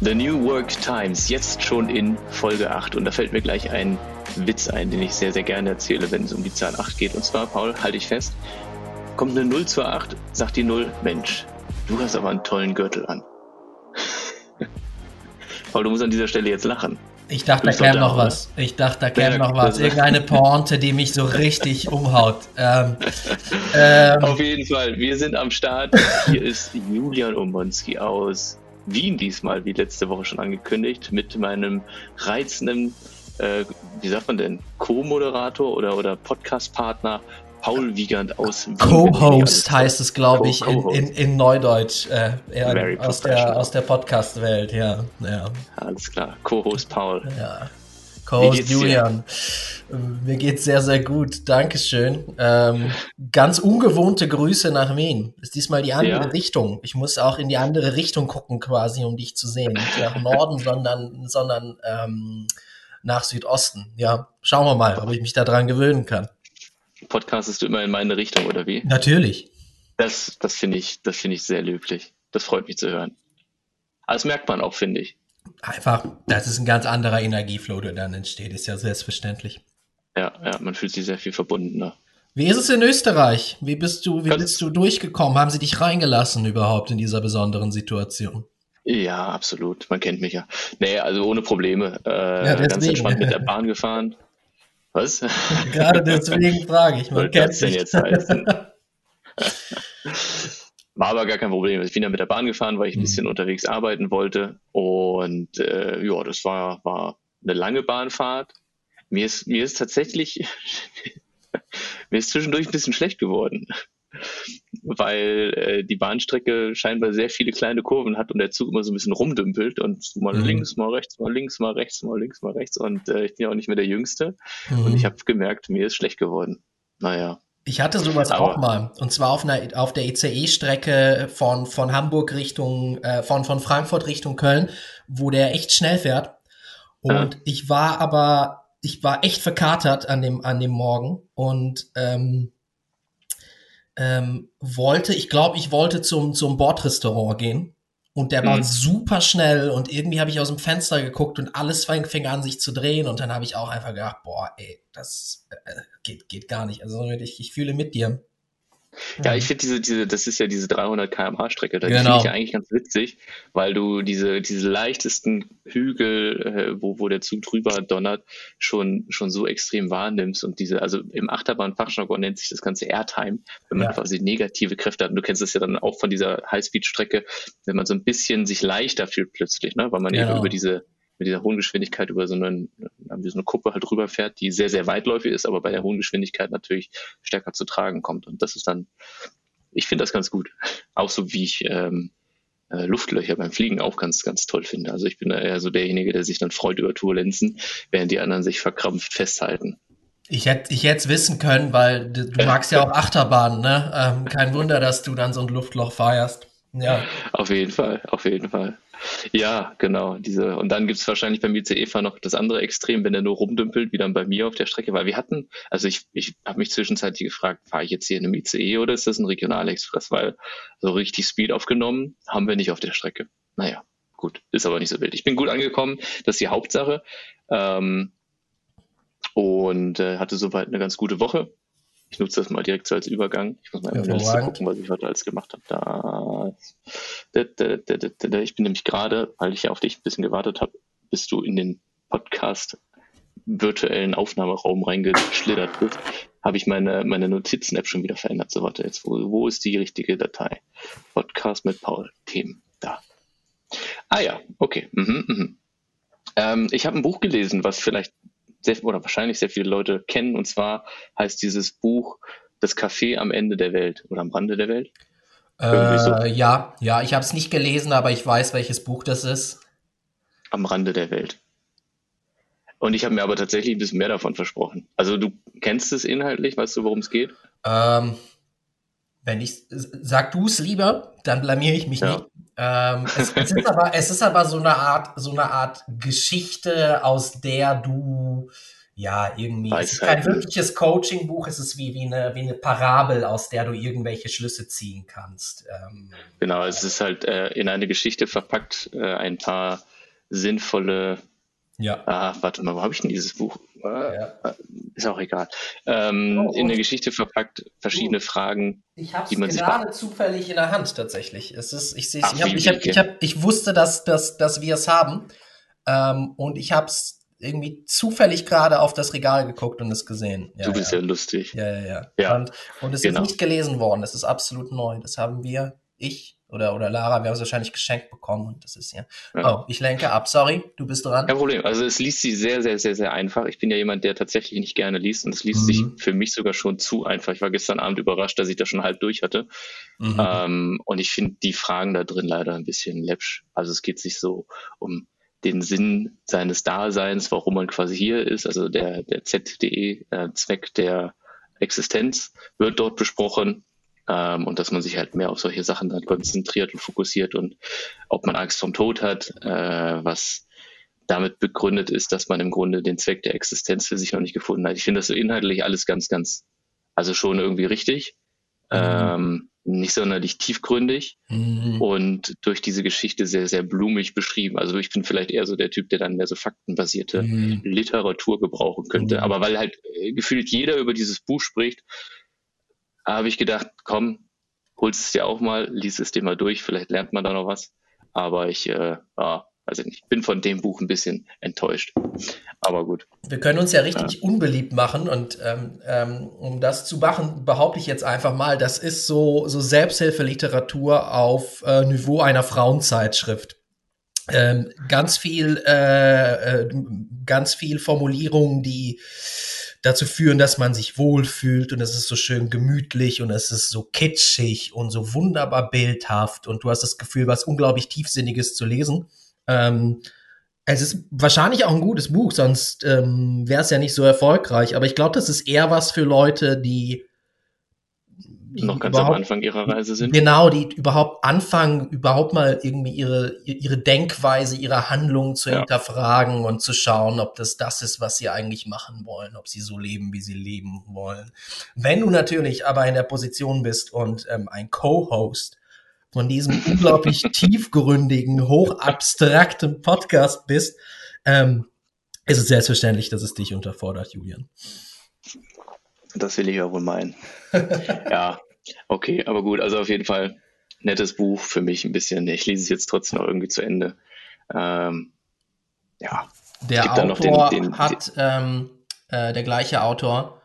The New Work Times, jetzt schon in Folge 8. Und da fällt mir gleich ein Witz ein, den ich sehr, sehr gerne erzähle, wenn es um die Zahl 8 geht. Und zwar, Paul, halte ich fest, kommt eine 0 zur 8, sagt die 0, Mensch, du hast aber einen tollen Gürtel an. Paul, du musst an dieser Stelle jetzt lachen. Ich dachte, da käme noch was. Ich dachte, da käme noch was. Irgendeine Pointe, die mich so richtig umhaut. Ähm, ähm, Auf jeden Fall, wir sind am Start. Hier ist Julian Omonski aus Wien diesmal, wie letzte Woche schon angekündigt, mit meinem reizenden, äh, wie sagt man denn, Co-Moderator oder, oder Podcast-Partner Paul Wiegand aus Wien. Co-Host heißt es, glaube ich, in, in, in Neudeutsch, äh, aus der, aus der Podcast-Welt, ja, ja. Alles klar, Co-Host Paul. Ja. Co-Host Julian. Dir? Mir geht's sehr, sehr gut. Dankeschön. Ähm, ganz ungewohnte Grüße nach Wien. Ist diesmal die andere ja. Richtung. Ich muss auch in die andere Richtung gucken, quasi, um dich zu sehen. Nicht nach Norden, sondern, sondern ähm, nach Südosten. Ja, schauen wir mal, ob ich mich daran gewöhnen kann podcastest du immer in meine Richtung, oder wie? Natürlich. Das, das finde ich, das finde ich sehr löblich. Das freut mich zu hören. Aber das merkt man auch, finde ich. Einfach, das ist ein ganz anderer Energieflow, der dann entsteht, ist ja selbstverständlich. Ja, ja, man fühlt sich sehr viel verbundener. Wie ist es in Österreich? Wie bist du, wie Kannst bist du durchgekommen? Haben sie dich reingelassen überhaupt in dieser besonderen Situation? Ja, absolut. Man kennt mich ja. Nee, also ohne Probleme. Äh, ja, ganz entspannt mit der Bahn gefahren. Was? Gerade deswegen frage ich. Man kennt das denn jetzt heißen? War aber gar kein Problem. Ich bin ja mit der Bahn gefahren, weil ich ein mhm. bisschen unterwegs arbeiten wollte. Und äh, ja, das war, war eine lange Bahnfahrt. Mir ist, mir ist tatsächlich, mir ist zwischendurch ein bisschen schlecht geworden weil äh, die Bahnstrecke scheinbar sehr viele kleine Kurven hat und der Zug immer so ein bisschen rumdümpelt und mal mhm. links, mal rechts, mal links, mal rechts, mal links, mal rechts und äh, ich bin ja auch nicht mehr der Jüngste mhm. und ich habe gemerkt, mir ist schlecht geworden. Naja. Ich hatte sowas Aber, auch mal und zwar auf, einer, auf der ICE-Strecke von, von Hamburg Richtung, äh, von, von Frankfurt Richtung Köln, wo der echt schnell fährt und ja. ich war aber ich war echt verkatert an dem, an dem Morgen und ähm, ähm, wollte, ich glaube, ich wollte zum, zum Bordrestaurant gehen. Und der war mhm. super schnell und irgendwie habe ich aus dem Fenster geguckt und alles fing, an sich zu drehen und dann habe ich auch einfach gedacht, boah, ey, das äh, geht, geht gar nicht. Also ich, ich fühle mit dir. Ja, ich finde diese, diese, das ist ja diese 300 km/h Strecke, da genau. finde ich ja eigentlich ganz witzig, weil du diese, diese leichtesten Hügel, äh, wo, wo der Zug drüber donnert, schon, schon so extrem wahrnimmst und diese, also im Achterbahnfachjargon nennt sich das Ganze Airtime, wenn man ja. quasi negative Kräfte hat. Und du kennst das ja dann auch von dieser Highspeed-Strecke, wenn man so ein bisschen sich leichter fühlt plötzlich, ne, weil man genau. eben über diese, mit dieser hohen Geschwindigkeit über so, einen, wie so eine Kuppe halt rüberfährt, die sehr, sehr weitläufig ist, aber bei der hohen Geschwindigkeit natürlich stärker zu tragen kommt. Und das ist dann, ich finde das ganz gut. Auch so wie ich ähm, äh, Luftlöcher beim Fliegen auch ganz, ganz toll finde. Also ich bin da eher so derjenige, der sich dann freut über Turbulenzen, während die anderen sich verkrampft festhalten. Ich hätte ich es wissen können, weil du magst ja auch Achterbahnen, ne? Ähm, kein Wunder, dass du dann so ein Luftloch feierst. Ja. Auf jeden Fall, auf jeden Fall. Ja, genau. Diese, und dann gibt es wahrscheinlich beim ICE-Fahren noch das andere Extrem, wenn er nur rumdümpelt, wie dann bei mir auf der Strecke, weil wir hatten, also ich, ich habe mich zwischenzeitlich gefragt, fahre ich jetzt hier in einem ICE oder ist das ein Regionalexpress? Weil so richtig Speed aufgenommen haben wir nicht auf der Strecke. Naja, gut, ist aber nicht so wild. Ich bin gut angekommen, das ist die Hauptsache. Ähm, und äh, hatte soweit eine ganz gute Woche. Ich nutze das mal direkt so als Übergang. Ich muss mal der Liste gucken, was ich heute alles gemacht habe. Da, ich bin nämlich gerade, weil ich ja auf dich ein bisschen gewartet habe, bis du in den Podcast virtuellen Aufnahmeraum reingeschlittert bist, habe ich meine, meine Notizen-App schon wieder verändert. So, warte, jetzt, wo, wo ist die richtige Datei? Podcast mit Paul, Themen, da. Ah ja, okay. Mhm, mhm. Ähm, ich habe ein Buch gelesen, was vielleicht sehr, oder wahrscheinlich sehr viele Leute kennen. Und zwar heißt dieses Buch Das Café am Ende der Welt oder am Rande der Welt. Äh, so. Ja, ja, ich habe es nicht gelesen, aber ich weiß, welches Buch das ist. Am Rande der Welt. Und ich habe mir aber tatsächlich ein bisschen mehr davon versprochen. Also du kennst es inhaltlich, weißt du, worum es geht? Ähm, wenn ich sag du es lieber, dann blamiere ich mich ja. nicht. Ähm, es, es, ist aber, es ist aber so eine Art, so eine Art Geschichte, aus der du ja, irgendwie, Weisheit. es ist kein wirkliches Coaching-Buch, es ist wie, wie, eine, wie eine Parabel, aus der du irgendwelche Schlüsse ziehen kannst. Ähm, genau, es ist halt äh, in eine Geschichte verpackt, äh, ein paar sinnvolle ja. Ah, warte mal, wo habe ich denn dieses Buch? Äh, ja. Ist auch egal. Ähm, oh, in der Geschichte verpackt verschiedene oh. Fragen. Ich habe es gerade zufällig in der Hand tatsächlich. Es ist, ich sehe ich, hab, ich, hab, ich, hab, ich wusste, dass, dass, dass wir es haben. Ähm, und ich habe es irgendwie zufällig gerade auf das Regal geguckt und es gesehen. Ja, du bist ja, ja lustig. Ja, ja, ja. ja. Und, und es genau. ist nicht gelesen worden. Es ist absolut neu. Das haben wir, ich oder, oder Lara, wir haben es wahrscheinlich geschenkt bekommen und das ist ja. ja. Oh, ich lenke ab. Sorry, du bist dran. Kein Problem. Also es liest sich sehr, sehr, sehr, sehr einfach. Ich bin ja jemand, der tatsächlich nicht gerne liest und es liest mhm. sich für mich sogar schon zu einfach. Ich war gestern Abend überrascht, dass ich das schon halb durch hatte. Mhm. Ähm, und ich finde die Fragen da drin leider ein bisschen läppsch. Also es geht sich so um den Sinn seines Daseins, warum man quasi hier ist, also der, der ZDE-Zweck äh, der Existenz wird dort besprochen ähm, und dass man sich halt mehr auf solche Sachen dann konzentriert und fokussiert und ob man Angst vom Tod hat, äh, was damit begründet ist, dass man im Grunde den Zweck der Existenz für sich noch nicht gefunden hat. Ich finde das so inhaltlich alles ganz, ganz, also schon irgendwie richtig. Mhm. Ähm, nicht sonderlich tiefgründig mhm. und durch diese Geschichte sehr, sehr blumig beschrieben. Also ich bin vielleicht eher so der Typ, der dann mehr so faktenbasierte mhm. Literatur gebrauchen könnte. Mhm. Aber weil halt äh, gefühlt jeder über dieses Buch spricht, habe ich gedacht, komm, holst es dir auch mal, lies es dir mal durch, vielleicht lernt man da noch was. Aber ich, äh, ja, also ich bin von dem Buch ein bisschen enttäuscht. Aber gut. Wir können uns ja richtig ja. unbeliebt machen und ähm, ähm, um das zu machen, behaupte ich jetzt einfach mal, das ist so, so Selbsthilfeliteratur auf äh, Niveau einer Frauenzeitschrift. Ähm, ganz viel, äh, äh, ganz viel Formulierungen, die dazu führen, dass man sich wohlfühlt und es ist so schön gemütlich und es ist so kitschig und so wunderbar bildhaft und du hast das Gefühl, was unglaublich tiefsinniges zu lesen. Ähm, es ist wahrscheinlich auch ein gutes Buch, sonst ähm, wäre es ja nicht so erfolgreich. Aber ich glaube, das ist eher was für Leute, die, die noch ganz am Anfang ihrer Reise sind. Genau, die überhaupt anfangen, überhaupt mal irgendwie ihre, ihre Denkweise, ihre Handlungen zu ja. hinterfragen und zu schauen, ob das das ist, was sie eigentlich machen wollen, ob sie so leben, wie sie leben wollen. Wenn du natürlich aber in der Position bist und ähm, ein Co-Host von diesem unglaublich tiefgründigen, hochabstrakten Podcast bist, ähm, ist es selbstverständlich, dass es dich unterfordert, Julian. Das will ich ja wohl meinen. ja, okay, aber gut, also auf jeden Fall nettes Buch für mich ein bisschen. Ich lese es jetzt trotzdem noch irgendwie zu Ende. Ähm, ja. Der Autor den, den, hat ähm, äh, der gleiche Autor,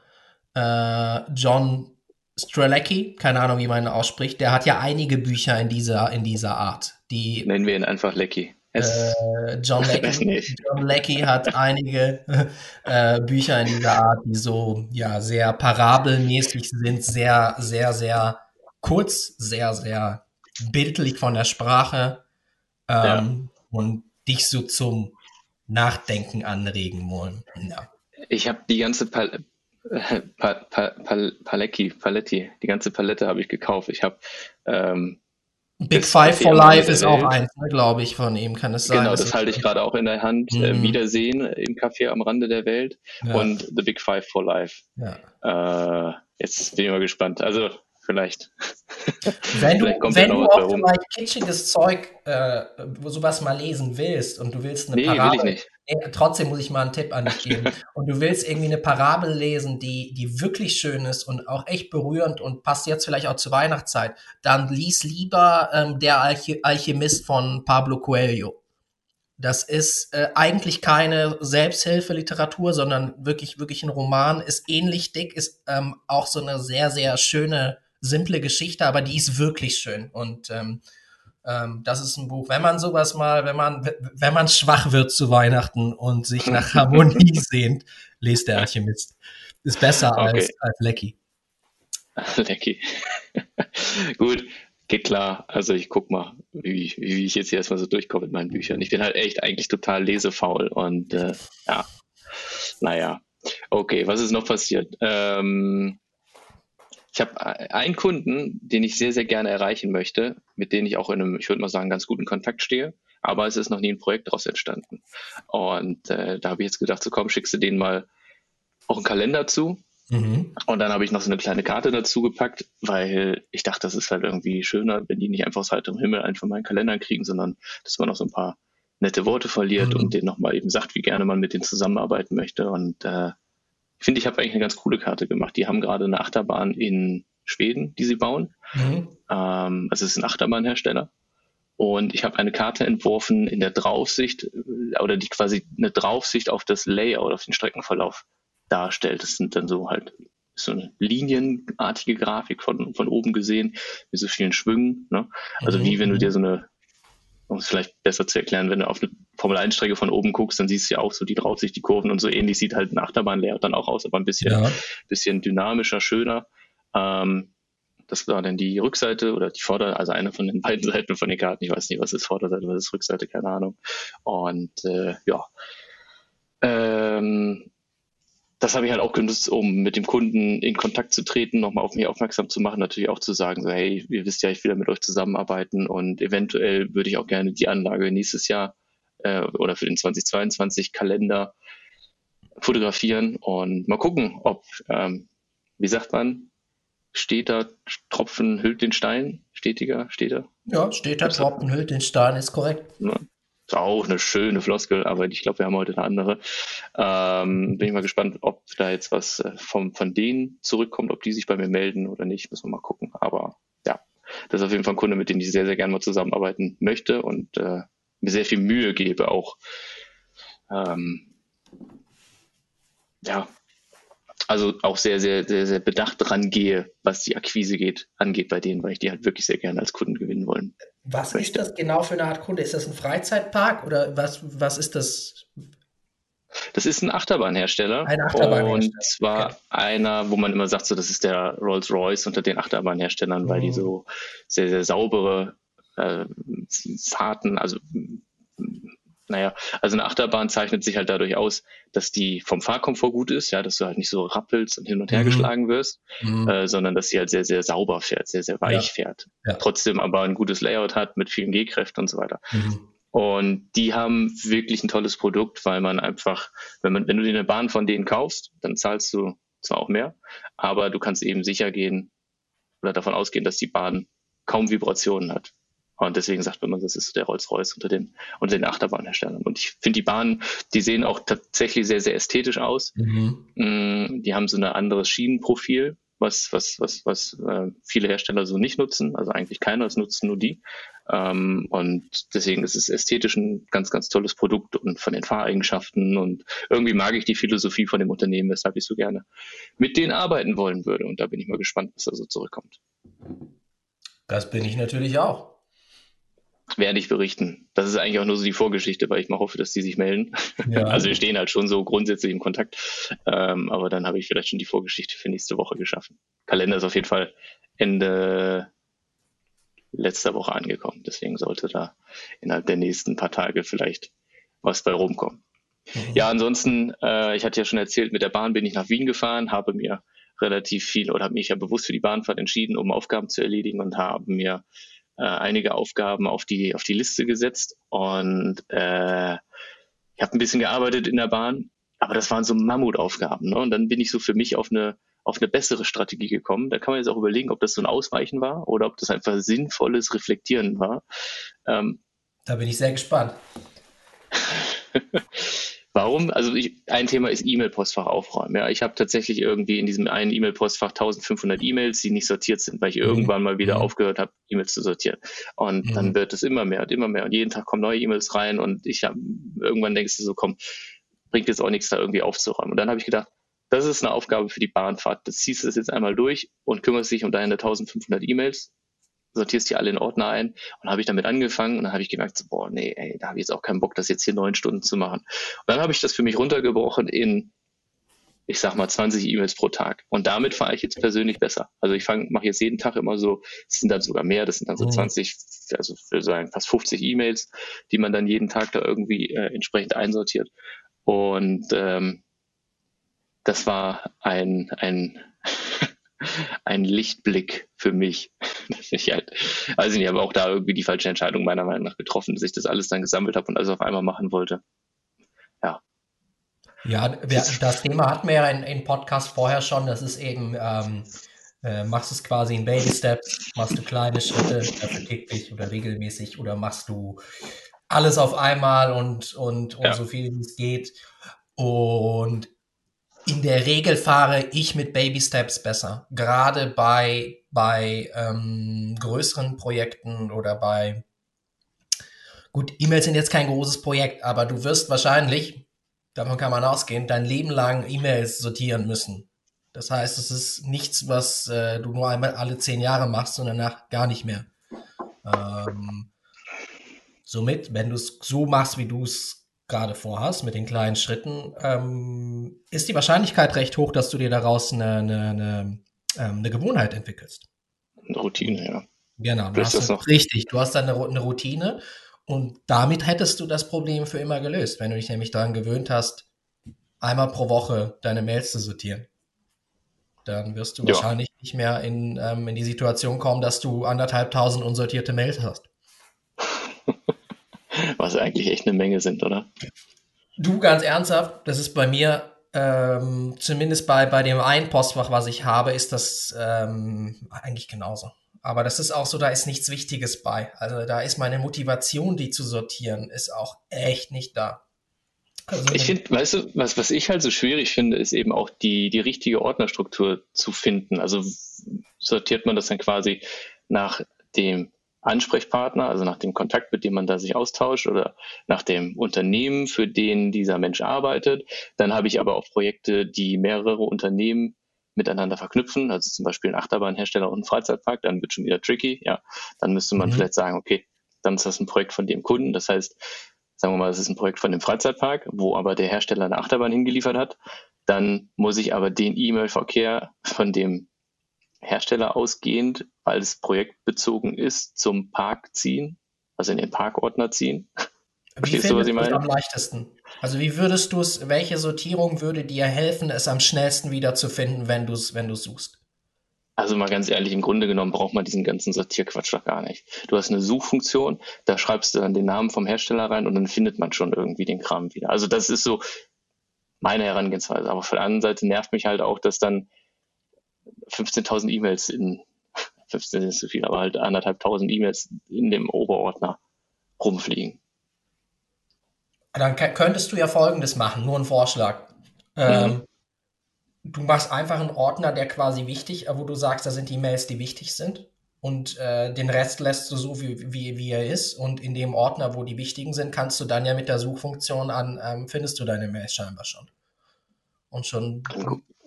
äh, John Strelecki, keine Ahnung, wie man ihn ausspricht, der hat ja einige Bücher in dieser, in dieser Art. Die, Nennen wir ihn einfach Lecky. Äh, John, Leckie, John Leckie hat einige äh, Bücher in dieser Art, die so ja sehr parabelmäßig sind, sehr, sehr, sehr kurz, sehr, sehr bildlich von der Sprache ähm, ja. und dich so zum Nachdenken anregen wollen. Ja. Ich habe die ganze Pal pa pa pa Palecki, Paletti, die ganze Palette habe ich gekauft. Ich habe ähm, Big Five for Life ist auch eins, ne, glaube ich, von ihm kann es sein. Genau, das halte ich gerade auch in der Hand. Äh, mhm. Wiedersehen im Café am Rande der Welt ja. und The Big Five for Life. Ja. Äh, jetzt bin ich mal gespannt. Also vielleicht. Wenn du, wenn du auch mal kitschiges Zeug, äh, sowas mal lesen willst und du willst eine nee, Parabel, will ich nicht. Äh, trotzdem muss ich mal einen Tipp an dich geben. und du willst irgendwie eine Parabel lesen, die, die wirklich schön ist und auch echt berührend und passt jetzt vielleicht auch zur Weihnachtszeit, dann lies lieber ähm, Der Alch Alchemist von Pablo Coelho. Das ist äh, eigentlich keine Selbsthilfeliteratur, sondern wirklich, wirklich ein Roman, ist ähnlich dick, ist ähm, auch so eine sehr, sehr schöne simple Geschichte, aber die ist wirklich schön. Und ähm, ähm, das ist ein Buch, wenn man sowas mal, wenn man, wenn man schwach wird zu Weihnachten und sich nach Harmonie sehnt, lest der Alchemist. Ist besser okay. als, als Lecky. Lecky. Gut, geht klar. Also ich guck mal, wie, wie ich jetzt hier erstmal so durchkomme mit meinen Büchern. Ich bin halt echt eigentlich total lesefaul und äh, ja, naja. Okay, was ist noch passiert? Ähm, ich habe einen Kunden, den ich sehr, sehr gerne erreichen möchte, mit dem ich auch in einem, ich würde mal sagen, ganz guten Kontakt stehe. Aber es ist noch nie ein Projekt daraus entstanden. Und äh, da habe ich jetzt gedacht, so komm, schickst du den mal auch einen Kalender zu. Mhm. Und dann habe ich noch so eine kleine Karte dazu gepackt, weil ich dachte, das ist halt irgendwie schöner, wenn die nicht einfach aus heiterem Himmel einen von meinen Kalendern kriegen, sondern dass man noch so ein paar nette Worte verliert mhm. und denen nochmal eben sagt, wie gerne man mit denen zusammenarbeiten möchte. Und äh, ich finde, ich habe eigentlich eine ganz coole Karte gemacht. Die haben gerade eine Achterbahn in Schweden, die sie bauen. Mhm. Ähm, also es ist ein Achterbahnhersteller. Und ich habe eine Karte entworfen in der Draufsicht äh, oder die quasi eine Draufsicht auf das Layout, auf den Streckenverlauf darstellt. Das sind dann so halt so eine linienartige Grafik von, von oben gesehen, mit so vielen Schwüngen. Ne? Also mhm. wie wenn du dir so eine, um es vielleicht besser zu erklären, wenn du auf eine Formel-1-Strecke von oben guckst, dann siehst du ja auch so die Draufsicht, die Kurven und so ähnlich sieht halt ein Achterbahnlayout dann auch aus, aber ein bisschen, ja. bisschen dynamischer, schöner. Ähm, das war dann die Rückseite oder die Vorder-, also eine von den beiden Seiten von den Karten. Ich weiß nicht, was ist Vorderseite, was ist Rückseite, keine Ahnung. Und äh, ja, ähm, das habe ich halt auch genutzt, um mit dem Kunden in Kontakt zu treten, nochmal auf mich aufmerksam zu machen, natürlich auch zu sagen, so, hey, ihr wisst ja, ich will ja mit euch zusammenarbeiten und eventuell würde ich auch gerne die Anlage nächstes Jahr äh, oder für den 2022 Kalender fotografieren und mal gucken, ob, ähm, wie sagt man, steter Tropfen hüllt den Stein, stetiger, steter? Ja, steter Tropfen hüllt den Stein, ist korrekt. Ja. Ist auch eine schöne Floskel, aber ich glaube, wir haben heute eine andere. Ähm, bin ich mal gespannt, ob da jetzt was äh, vom, von denen zurückkommt, ob die sich bei mir melden oder nicht, müssen wir mal gucken. Aber ja, das ist auf jeden Fall ein Kunde, mit dem ich sehr, sehr gerne mal zusammenarbeiten möchte und äh, mir sehr viel Mühe gebe, auch ähm, ja, also auch sehr, sehr, sehr, sehr bedacht dran gehe, was die Akquise geht, angeht bei denen, weil ich die halt wirklich sehr gerne als Kunden gewinnen wollen. Was möchte. ist das genau für eine Art Kunde? Ist das ein Freizeitpark oder was, was ist das? Das ist ein Achterbahnhersteller. Ein Achterbahnhersteller. Und zwar okay. einer, wo man immer sagt, so, das ist der Rolls-Royce unter den Achterbahnherstellern, mhm. weil die mhm. so sehr, sehr saubere äh, Fahrten, also naja, also eine Achterbahn zeichnet sich halt dadurch aus, dass die vom Fahrkomfort gut ist, ja, dass du halt nicht so rappelst und hin und her mhm. geschlagen wirst, mhm. äh, sondern dass sie halt sehr, sehr sauber fährt, sehr, sehr weich ja. fährt. Ja. Trotzdem aber ein gutes Layout hat mit vielen G-Kräften und so weiter. Mhm. Und die haben wirklich ein tolles Produkt, weil man einfach, wenn man, wenn du dir eine Bahn von denen kaufst, dann zahlst du zwar auch mehr, aber du kannst eben sicher gehen oder davon ausgehen, dass die Bahn kaum Vibrationen hat. Und deswegen sagt man, das ist der Rolls-Royce unter den, unter den Achterbahnherstellern. Und ich finde die Bahnen, die sehen auch tatsächlich sehr, sehr ästhetisch aus. Mhm. Mm, die haben so ein anderes Schienenprofil, was, was, was, was äh, viele Hersteller so nicht nutzen. Also eigentlich keiner, es nutzen nur die. Ähm, und deswegen ist es ästhetisch ein ganz, ganz tolles Produkt und von den Fahreigenschaften. Und irgendwie mag ich die Philosophie von dem Unternehmen, weshalb ich so gerne mit denen arbeiten wollen würde. Und da bin ich mal gespannt, was da so zurückkommt. Das bin ich natürlich auch werde ich berichten. Das ist eigentlich auch nur so die Vorgeschichte, weil ich mal hoffe, dass die sich melden. Ja. Also wir stehen halt schon so grundsätzlich im Kontakt. Ähm, aber dann habe ich vielleicht schon die Vorgeschichte für nächste Woche geschaffen. Kalender ist auf jeden Fall Ende letzter Woche angekommen. Deswegen sollte da innerhalb der nächsten paar Tage vielleicht was bei rumkommen. Mhm. Ja, ansonsten, äh, ich hatte ja schon erzählt, mit der Bahn bin ich nach Wien gefahren, habe mir relativ viel oder habe mich ja bewusst für die Bahnfahrt entschieden, um Aufgaben zu erledigen und habe mir äh, einige Aufgaben auf die, auf die Liste gesetzt und äh, ich habe ein bisschen gearbeitet in der Bahn, aber das waren so Mammutaufgaben. Ne? Und dann bin ich so für mich auf eine, auf eine bessere Strategie gekommen. Da kann man jetzt auch überlegen, ob das so ein Ausweichen war oder ob das einfach sinnvolles Reflektieren war. Ähm, da bin ich sehr gespannt. Warum? Also ich, ein Thema ist E-Mail-Postfach aufräumen. Ja, ich habe tatsächlich irgendwie in diesem einen E-Mail-Postfach 1500 E-Mails, die nicht sortiert sind, weil ich mhm. irgendwann mal wieder mhm. aufgehört habe, E-Mails zu sortieren. Und mhm. dann wird es immer mehr und immer mehr und jeden Tag kommen neue E-Mails rein und ich hab, irgendwann denkst du so, komm, bringt jetzt auch nichts da irgendwie aufzuräumen. Und dann habe ich gedacht, das ist eine Aufgabe für die Bahnfahrt. Das ziehst du das jetzt einmal durch und kümmerst dich um deine 1500 E-Mails sortierst die alle in Ordner ein. Und habe ich damit angefangen und dann habe ich gemerkt, so, boah, nee, ey, da habe ich jetzt auch keinen Bock, das jetzt hier neun Stunden zu machen. Und dann habe ich das für mich runtergebrochen in, ich sag mal, 20 E-Mails pro Tag. Und damit fahre ich jetzt persönlich besser. Also ich mache jetzt jeden Tag immer so, das sind dann sogar mehr, das sind dann so mhm. 20, also für sagen fast 50 E-Mails, die man dann jeden Tag da irgendwie äh, entsprechend einsortiert. Und ähm, das war ein, ein ein Lichtblick für mich. ich halt, also ich habe auch da irgendwie die falsche Entscheidung meiner Meinung nach getroffen, dass ich das alles dann gesammelt habe und alles auf einmal machen wollte. Ja. Ja, das Thema hatten wir ja in, in Podcast vorher schon. Das ist eben, ähm, äh, machst du es quasi in Baby Steps, machst du kleine Schritte, dafür täglich oder regelmäßig oder machst du alles auf einmal und, und, und ja. so viel wie es geht. Und in der Regel fahre ich mit Baby Steps besser. Gerade bei, bei ähm, größeren Projekten oder bei Gut, E-Mails sind jetzt kein großes Projekt, aber du wirst wahrscheinlich, davon kann man ausgehen, dein Leben lang E-Mails sortieren müssen. Das heißt, es ist nichts, was äh, du nur einmal alle zehn Jahre machst und danach gar nicht mehr. Ähm, somit, wenn du es so machst, wie du es gerade vorhast, mit den kleinen Schritten, ähm, ist die Wahrscheinlichkeit recht hoch, dass du dir daraus eine, eine, eine, ähm, eine Gewohnheit entwickelst. Eine Routine, ja. Genau, du hast, richtig. Du hast dann eine, eine Routine und damit hättest du das Problem für immer gelöst, wenn du dich nämlich daran gewöhnt hast, einmal pro Woche deine Mails zu sortieren. Dann wirst du ja. wahrscheinlich nicht mehr in, ähm, in die Situation kommen, dass du anderthalbtausend unsortierte Mails hast. Was eigentlich echt eine Menge sind, oder? Du, ganz ernsthaft, das ist bei mir, ähm, zumindest bei, bei dem einen Postfach, was ich habe, ist das ähm, eigentlich genauso. Aber das ist auch so, da ist nichts Wichtiges bei. Also da ist meine Motivation, die zu sortieren, ist auch echt nicht da. Also ich finde, weißt du, was, was ich halt so schwierig finde, ist eben auch die, die richtige Ordnerstruktur zu finden. Also sortiert man das dann quasi nach dem Ansprechpartner, also nach dem Kontakt, mit dem man da sich austauscht oder nach dem Unternehmen, für den dieser Mensch arbeitet. Dann habe ich aber auch Projekte, die mehrere Unternehmen miteinander verknüpfen, also zum Beispiel ein Achterbahnhersteller und ein Freizeitpark, dann wird schon wieder tricky, ja. Dann müsste man mhm. vielleicht sagen, okay, dann ist das ein Projekt von dem Kunden. Das heißt, sagen wir mal, es ist ein Projekt von dem Freizeitpark, wo aber der Hersteller eine Achterbahn hingeliefert hat. Dann muss ich aber den E-Mail-Verkehr von dem Hersteller ausgehend, weil es projektbezogen ist, zum Park ziehen, also in den Parkordner ziehen. Verstehst du, was ich meine? Am leichtesten. Also wie würdest du es, welche Sortierung würde dir helfen, es am schnellsten wiederzufinden, wenn du es, wenn du suchst? Also mal ganz ehrlich, im Grunde genommen braucht man diesen ganzen Sortierquatsch doch gar nicht. Du hast eine Suchfunktion, da schreibst du dann den Namen vom Hersteller rein und dann findet man schon irgendwie den Kram wieder. Also das ist so meine Herangehensweise. Aber von der anderen Seite nervt mich halt auch, dass dann 15.000 E-Mails in, 15 ist zu viel, aber halt anderthalbtausend E-Mails in dem Oberordner rumfliegen. Dann könntest du ja Folgendes machen, nur ein Vorschlag. Ähm, mhm. Du machst einfach einen Ordner, der quasi wichtig, wo du sagst, da sind die Mails, die wichtig sind. Und äh, den Rest lässt du so, wie, wie, wie er ist. Und in dem Ordner, wo die wichtigen sind, kannst du dann ja mit der Suchfunktion an, ähm, findest du deine Mails scheinbar schon. Und schon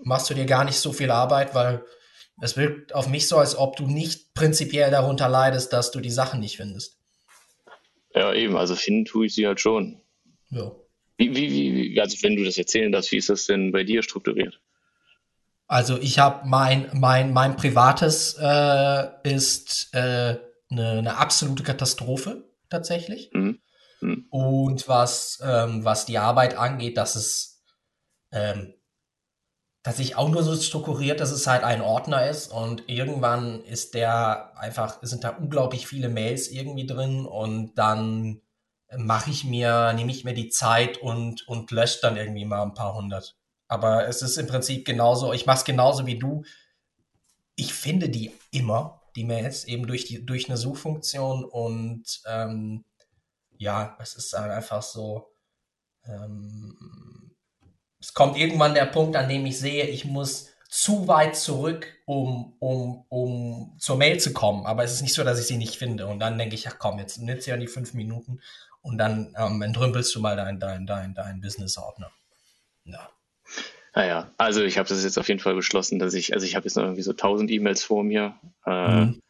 machst du dir gar nicht so viel Arbeit, weil es wirkt auf mich so, als ob du nicht prinzipiell darunter leidest, dass du die Sachen nicht findest. Ja, eben, also finden tue ich sie halt schon. Ja. Wie, wie, wie, also wenn du das erzählen darfst, wie ist das denn bei dir strukturiert? Also ich habe mein, mein, mein privates äh, ist äh, eine, eine absolute Katastrophe tatsächlich. Mhm. Mhm. Und was, ähm, was die Arbeit angeht, das ist ähm, dass ich auch nur so strukturiert, dass es halt ein Ordner ist und irgendwann ist der einfach, sind da unglaublich viele Mails irgendwie drin und dann mache ich mir, nehme ich mir die Zeit und, und lösche dann irgendwie mal ein paar hundert. Aber es ist im Prinzip genauso, ich mache es genauso wie du. Ich finde die immer, die Mails, eben durch, die, durch eine Suchfunktion und ähm, ja, es ist einfach so, ähm, es kommt irgendwann der Punkt, an dem ich sehe, ich muss zu weit zurück, um, um, um zur Mail zu kommen. Aber es ist nicht so, dass ich sie nicht finde. Und dann denke ich, ach komm, jetzt nimmst du ja die fünf Minuten und dann ähm, entrümpelst du mal dein, dein, dein, dein Business-Ordner. Ja. Naja, also ich habe das jetzt auf jeden Fall beschlossen, dass ich, also ich habe jetzt noch irgendwie so 1000 E-Mails vor mir. Äh, mhm.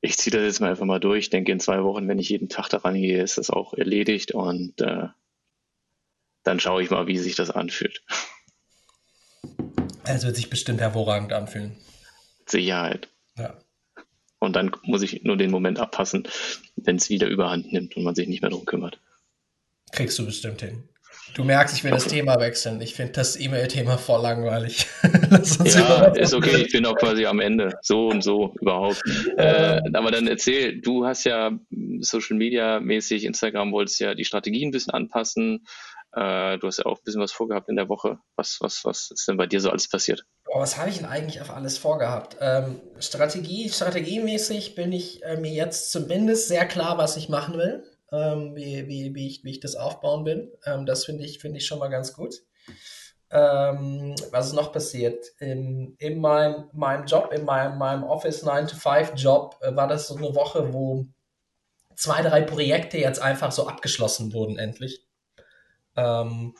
Ich ziehe das jetzt mal einfach mal durch. Ich denke, in zwei Wochen, wenn ich jeden Tag daran gehe, ist das auch erledigt und äh, dann schaue ich mal, wie sich das anfühlt. Es wird sich bestimmt hervorragend anfühlen. Sicherheit. Ja. Und dann muss ich nur den Moment abpassen, wenn es wieder überhand nimmt und man sich nicht mehr darum kümmert. Kriegst du bestimmt hin. Du merkst, ich will okay. das Thema wechseln. Ich finde das E-Mail-Thema voll langweilig. ja, ist okay. Ich bin auch quasi am Ende. So und so überhaupt. Äh, aber dann erzähl, du hast ja Social Media mäßig, Instagram wolltest ja die Strategie ein bisschen anpassen. Äh, du hast ja auch ein bisschen was vorgehabt in der Woche. Was, was, was ist denn bei dir so alles passiert? Oh, was habe ich denn eigentlich auf alles vorgehabt? Ähm, Strategie, strategiemäßig bin ich äh, mir jetzt zumindest sehr klar, was ich machen will, ähm, wie, wie, wie, ich, wie ich das aufbauen will. Ähm, das finde ich, finde ich schon mal ganz gut. Ähm, was ist noch passiert? In, in meinem, meinem Job, in meinem, meinem Office 9-to-5-Job, äh, war das so eine Woche, wo zwei, drei Projekte jetzt einfach so abgeschlossen wurden, endlich. Ähm,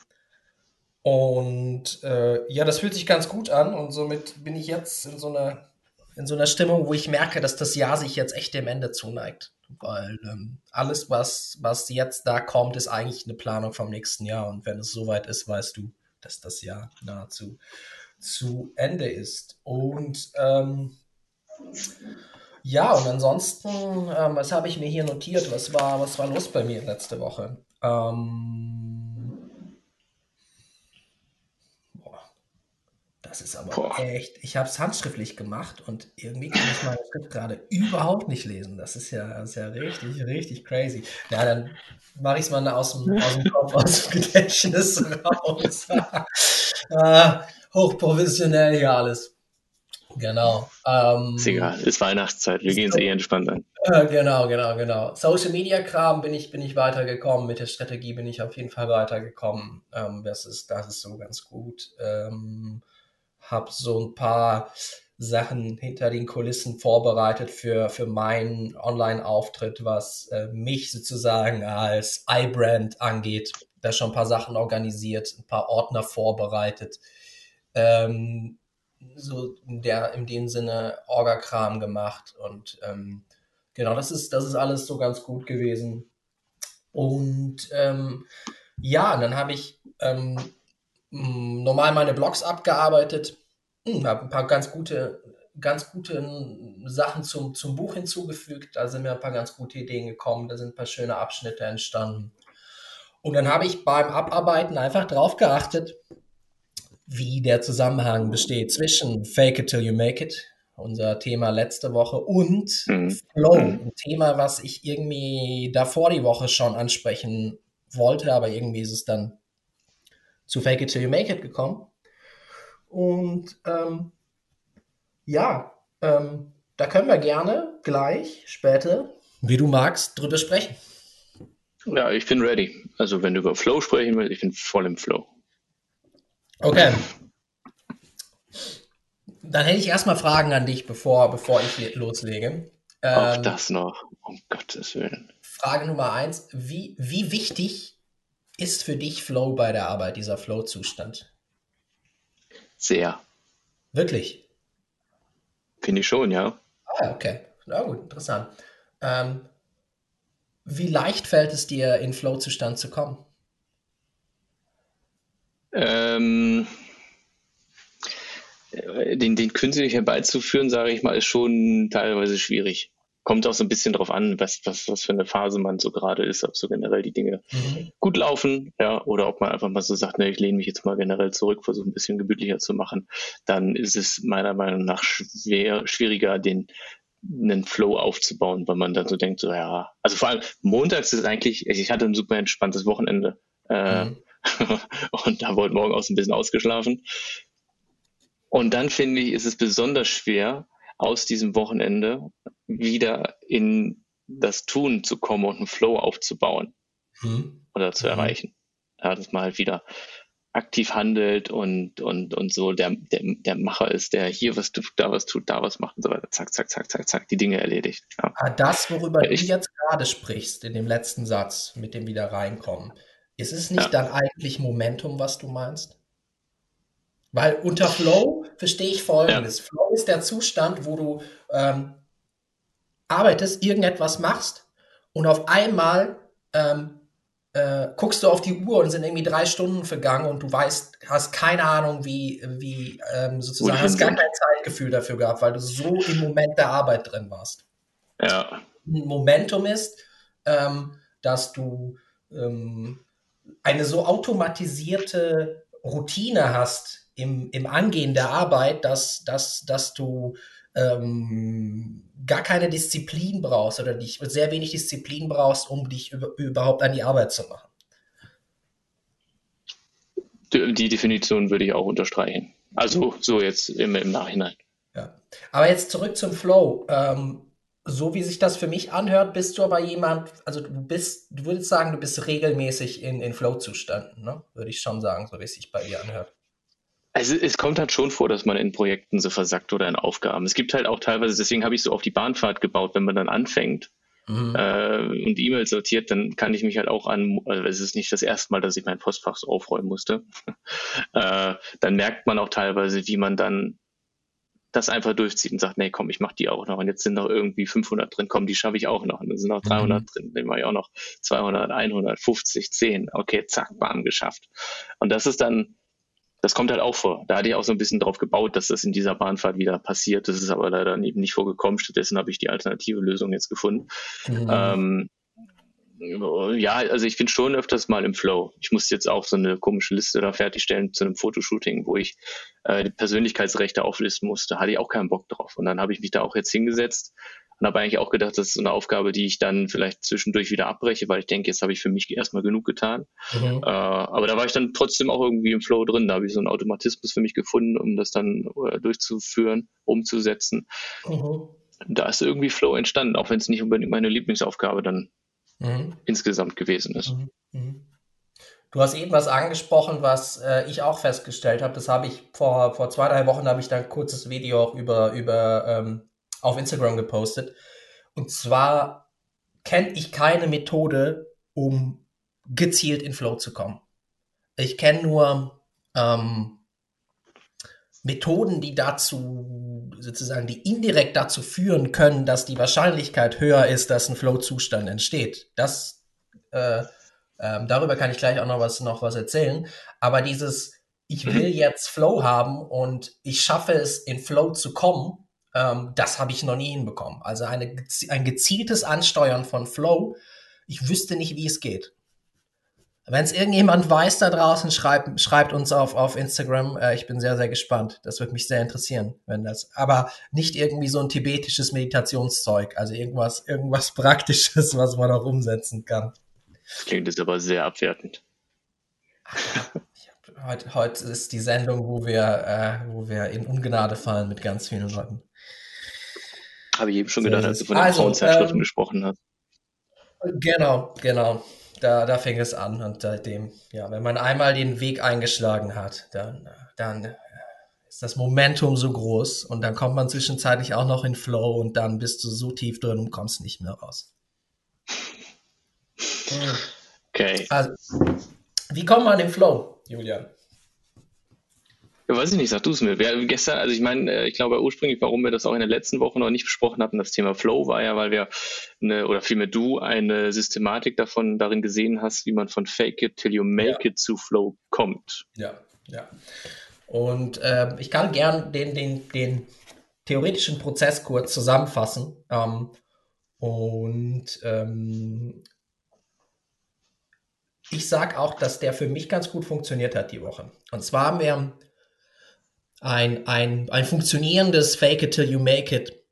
und äh, ja, das fühlt sich ganz gut an und somit bin ich jetzt in so einer in so einer Stimmung, wo ich merke, dass das Jahr sich jetzt echt dem Ende zuneigt. Weil ähm, alles, was, was jetzt da kommt, ist eigentlich eine Planung vom nächsten Jahr. Und wenn es soweit ist, weißt du, dass das Jahr nahezu zu Ende ist. Und ähm, ja, und ansonsten, ähm, was habe ich mir hier notiert? Was war, was war los bei mir letzte Woche? Ähm, das ist aber boah. echt. Ich habe es handschriftlich gemacht und irgendwie kann ich meine Schrift gerade überhaupt nicht lesen. Das ist ja, das ist ja richtig, richtig crazy. Ja, dann mache ich es mal aus dem, aus dem Kopf, aus dem Gedächtnis raus. ah, hochprofessionell hier alles. Genau. Ähm, ist egal, ist Weihnachtszeit, wir gehen es eh entspannt an. Äh, genau, genau, genau. Social Media Kram bin ich, bin ich weitergekommen, mit der Strategie bin ich auf jeden Fall weitergekommen. Ähm, das, ist, das ist so ganz gut. Ähm, hab so ein paar Sachen hinter den Kulissen vorbereitet für, für meinen Online-Auftritt, was äh, mich sozusagen als iBrand angeht. Da schon ein paar Sachen organisiert, ein paar Ordner vorbereitet. Ähm, so der, in dem Sinne Orga-Kram gemacht und ähm, genau, das ist, das ist alles so ganz gut gewesen. Und ähm, ja, dann habe ich ähm, normal meine Blogs abgearbeitet, hm, habe ein paar ganz gute, ganz gute Sachen zum, zum Buch hinzugefügt. Da sind mir ein paar ganz gute Ideen gekommen, da sind ein paar schöne Abschnitte entstanden. Und dann habe ich beim Abarbeiten einfach drauf geachtet, wie der Zusammenhang besteht zwischen Fake it till you make it, unser Thema letzte Woche, und mhm. Flow, mhm. ein Thema, was ich irgendwie davor die Woche schon ansprechen wollte, aber irgendwie ist es dann zu Fake it till you make it gekommen. Und ähm, ja, ähm, da können wir gerne gleich später, wie du magst, drüber sprechen. Ja, ich bin ready. Also wenn du über Flow sprechen willst, ich bin voll im Flow. Okay. Dann hätte ich erstmal Fragen an dich, bevor, bevor ich loslege. Auch ähm, das noch, um Gottes Willen. Frage Nummer eins: Wie, wie wichtig ist für dich Flow bei der Arbeit, dieser Flow-Zustand? Sehr. Wirklich? Finde ich schon, ja. Ah, okay. Na gut, interessant. Ähm, wie leicht fällt es dir, in Flow-Zustand zu kommen? Ähm, den, den künstlich herbeizuführen, sage ich mal, ist schon teilweise schwierig. Kommt auch so ein bisschen drauf an, was, was, was für eine Phase man so gerade ist, ob so generell die Dinge mhm. gut laufen, ja, oder ob man einfach mal so sagt, ne, ich lehne mich jetzt mal generell zurück, versuche ein bisschen gemütlicher zu machen, dann ist es meiner Meinung nach schwer, schwieriger, den einen Flow aufzubauen, weil man dann so denkt, so ja, also vor allem montags ist eigentlich, ich hatte ein super entspanntes Wochenende. Äh, mhm. und da wurde morgen auch so ein bisschen ausgeschlafen. Und dann finde ich, ist es besonders schwer, aus diesem Wochenende wieder in das Tun zu kommen und einen Flow aufzubauen mhm. oder zu mhm. erreichen. Ja, dass man halt wieder aktiv handelt und, und, und so der, der, der Macher ist, der hier was tut, da was tut, da was macht und so weiter. Zack, zack, zack, zack, zack, die Dinge erledigt. Ja. Ah, das, worüber ja, ich, du jetzt gerade sprichst, in dem letzten Satz, mit dem wieder reinkommen, ist es nicht ja. dann eigentlich Momentum, was du meinst? Weil unter Flow verstehe ich folgendes. Ja. Flow ist der Zustand, wo du ähm, arbeitest, irgendetwas machst und auf einmal ähm, äh, guckst du auf die Uhr und sind irgendwie drei Stunden vergangen und du weißt, hast keine Ahnung, wie, wie ähm, sozusagen, hast gar kein Zeitgefühl dafür gehabt, weil du so im Moment der Arbeit drin warst. Ja. Ein Momentum ist, ähm, dass du ähm, eine so automatisierte Routine hast im, im Angehen der Arbeit, dass, dass, dass du ähm, gar keine Disziplin brauchst oder dich sehr wenig Disziplin brauchst, um dich über, überhaupt an die Arbeit zu machen. Die Definition würde ich auch unterstreichen. Also so jetzt im, im Nachhinein. Ja. Aber jetzt zurück zum Flow. Ähm, so wie sich das für mich anhört, bist du aber jemand, also du bist, du würdest sagen, du bist regelmäßig in, in Flow-Zuständen, ne? Würde ich schon sagen, so wie es sich bei dir anhört. Also es kommt halt schon vor, dass man in Projekten so versackt oder in Aufgaben. Es gibt halt auch teilweise, deswegen habe ich so auf die Bahnfahrt gebaut, wenn man dann anfängt mhm. äh, und E-Mails sortiert, dann kann ich mich halt auch an, also es ist nicht das erste Mal, dass ich mein Postfach so aufräumen musste. äh, dann merkt man auch teilweise, wie man dann das einfach durchzieht und sagt, nee, komm, ich mache die auch noch. Und jetzt sind noch irgendwie 500 drin, komm, die schaffe ich auch noch. Und dann sind noch 300 mhm. drin, dann mache ich auch noch 200, 100, 50, 10. Okay, zack, bam, geschafft. Und das ist dann, das kommt halt auch vor. Da hatte ich auch so ein bisschen drauf gebaut, dass das in dieser Bahnfahrt wieder passiert. Das ist aber leider eben nicht vorgekommen. Stattdessen habe ich die alternative Lösung jetzt gefunden. Mhm. Ähm, ja, also ich bin schon öfters mal im Flow. Ich musste jetzt auch so eine komische Liste da fertigstellen zu einem Fotoshooting, wo ich äh, die Persönlichkeitsrechte auflisten musste. Hatte ich auch keinen Bock drauf. Und dann habe ich mich da auch jetzt hingesetzt und habe eigentlich auch gedacht, das ist eine Aufgabe, die ich dann vielleicht zwischendurch wieder abbreche, weil ich denke, jetzt habe ich für mich erstmal genug getan. Mhm. Äh, aber da war ich dann trotzdem auch irgendwie im Flow drin. Da habe ich so einen Automatismus für mich gefunden, um das dann äh, durchzuführen, umzusetzen. Mhm. Da ist irgendwie Flow entstanden, auch wenn es nicht unbedingt meine Lieblingsaufgabe dann mhm. insgesamt gewesen ist. Mhm. mhm. Du hast eben was angesprochen, was äh, ich auch festgestellt habe. Das habe ich vor, vor zwei, drei Wochen habe ich da ein kurzes Video auch über, über ähm, auf Instagram gepostet. Und zwar kenne ich keine Methode, um gezielt in Flow zu kommen. Ich kenne nur ähm, Methoden, die dazu sozusagen, die indirekt dazu führen können, dass die Wahrscheinlichkeit höher ist, dass ein Flow-Zustand entsteht. Das äh, ähm, darüber kann ich gleich auch noch was noch was erzählen. Aber dieses, ich will jetzt Flow haben und ich schaffe es, in Flow zu kommen, ähm, das habe ich noch nie hinbekommen. Also eine, ein gezieltes Ansteuern von Flow. Ich wüsste nicht, wie es geht. Wenn es irgendjemand weiß da draußen, schreibt, schreibt uns auf, auf Instagram. Äh, ich bin sehr, sehr gespannt. Das würde mich sehr interessieren, wenn das. Aber nicht irgendwie so ein tibetisches Meditationszeug. Also irgendwas, irgendwas Praktisches, was man auch umsetzen kann. Klingt jetzt aber sehr abwertend. Heute, heute ist die Sendung, wo wir, äh, wo wir in Ungnade fallen mit ganz vielen Leuten. Habe ich eben schon gedacht, als du von den also, Frauenzeitschriften ähm, gesprochen hast. Genau, genau. Da, da fing es an und seitdem, ja, wenn man einmal den Weg eingeschlagen hat, dann, dann ist das Momentum so groß und dann kommt man zwischenzeitlich auch noch in Flow und dann bist du so tief drin und kommst nicht mehr raus. Okay. Also, wie kommt man in Flow, Julian? Ja, weiß ich nicht, sag du es mir. Wir, gestern, also ich meine, äh, ich glaube ursprünglich, warum wir das auch in der letzten Woche noch nicht besprochen hatten, das Thema Flow war ja, weil wir eine, oder vielmehr du eine Systematik davon darin gesehen hast, wie man von Fake it till you make ja. it zu Flow kommt. Ja, ja. Und äh, ich kann gern den, den, den theoretischen Prozess kurz zusammenfassen. Ähm, und ähm, ich sage auch, dass der für mich ganz gut funktioniert hat die Woche. Und zwar haben wir ein, ein, ein funktionierendes Fake it till you make it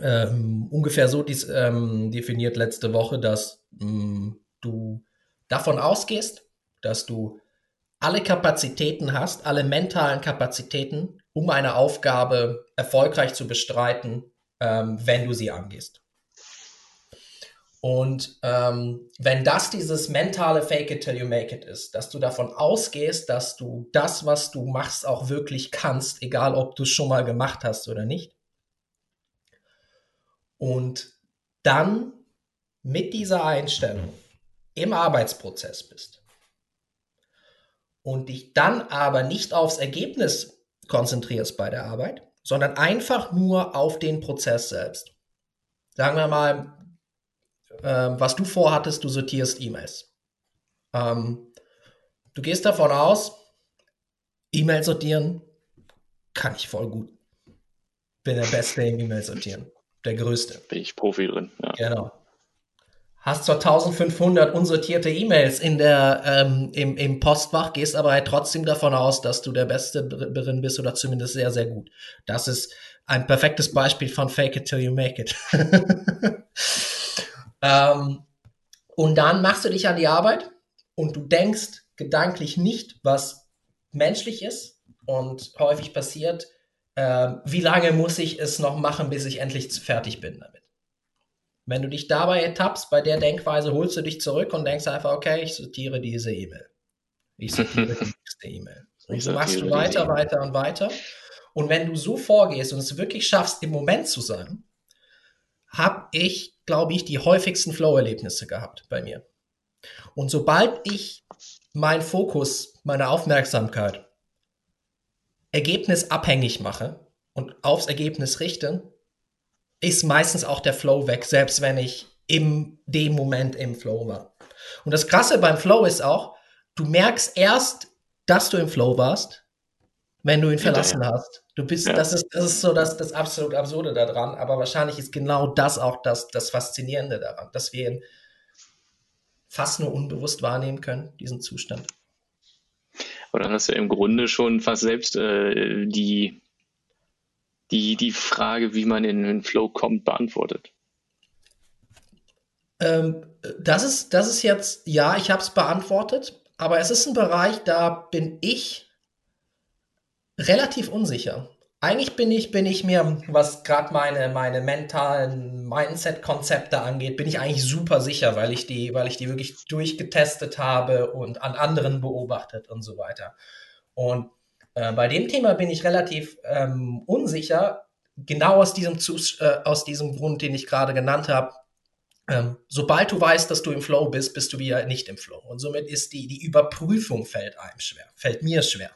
ähm, ungefähr so dies, ähm, definiert letzte Woche, dass ähm, du davon ausgehst, dass du alle Kapazitäten hast, alle mentalen Kapazitäten, um eine Aufgabe erfolgreich zu bestreiten, ähm, wenn du sie angehst. Und ähm, wenn das dieses mentale Fake it till you make it ist, dass du davon ausgehst, dass du das, was du machst, auch wirklich kannst, egal ob du es schon mal gemacht hast oder nicht. Und dann mit dieser Einstellung im Arbeitsprozess bist und dich dann aber nicht aufs Ergebnis konzentrierst bei der Arbeit, sondern einfach nur auf den Prozess selbst. Sagen wir mal, ähm, was du vorhattest, du sortierst E-Mails. Ähm, du gehst davon aus, E-Mail sortieren kann ich voll gut. Bin der Beste im E-Mail sortieren. Der Größte. Bin ich Profi drin, ja. Genau. Hast zwar 1500 unsortierte E-Mails in der, ähm, im, im Postfach, gehst aber halt trotzdem davon aus, dass du der Beste drin bist oder zumindest sehr, sehr gut. Das ist ein perfektes Beispiel von Fake it till you make it. Ähm, und dann machst du dich an die Arbeit und du denkst gedanklich nicht, was menschlich ist und häufig passiert, äh, wie lange muss ich es noch machen, bis ich endlich fertig bin damit. Wenn du dich dabei ertappst, bei der Denkweise holst du dich zurück und denkst einfach, okay, ich sortiere diese E-Mail. Ich sortiere die nächste E-Mail. Und so machst du weiter, weiter und weiter. Und wenn du so vorgehst und es wirklich schaffst, im Moment zu sein, habe ich, glaube ich, die häufigsten Flow-Erlebnisse gehabt bei mir. Und sobald ich meinen Fokus, meine Aufmerksamkeit ergebnisabhängig mache und aufs Ergebnis richte, ist meistens auch der Flow weg, selbst wenn ich im dem Moment im Flow war. Und das Krasse beim Flow ist auch, du merkst erst, dass du im Flow warst, wenn du ihn verlassen ja. hast. Du bist, ja. das ist, das ist so das, das absolut Absurde daran, aber wahrscheinlich ist genau das auch das, das Faszinierende daran, dass wir ihn fast nur unbewusst wahrnehmen können, diesen Zustand. Aber dann hast du im Grunde schon fast selbst äh, die, die, die Frage, wie man in den Flow kommt, beantwortet. Ähm, das, ist, das ist jetzt, ja, ich habe es beantwortet, aber es ist ein Bereich, da bin ich relativ unsicher. Eigentlich bin ich, bin ich mir, was gerade meine, meine mentalen Mindset-Konzepte angeht, bin ich eigentlich super sicher, weil ich die, weil ich die wirklich durchgetestet habe und an anderen beobachtet und so weiter. Und äh, bei dem Thema bin ich relativ ähm, unsicher, genau aus diesem, Zus äh, aus diesem Grund, den ich gerade genannt habe. Ähm, sobald du weißt, dass du im Flow bist, bist du wieder nicht im Flow. Und somit ist die, die Überprüfung fällt einem schwer, fällt mir schwer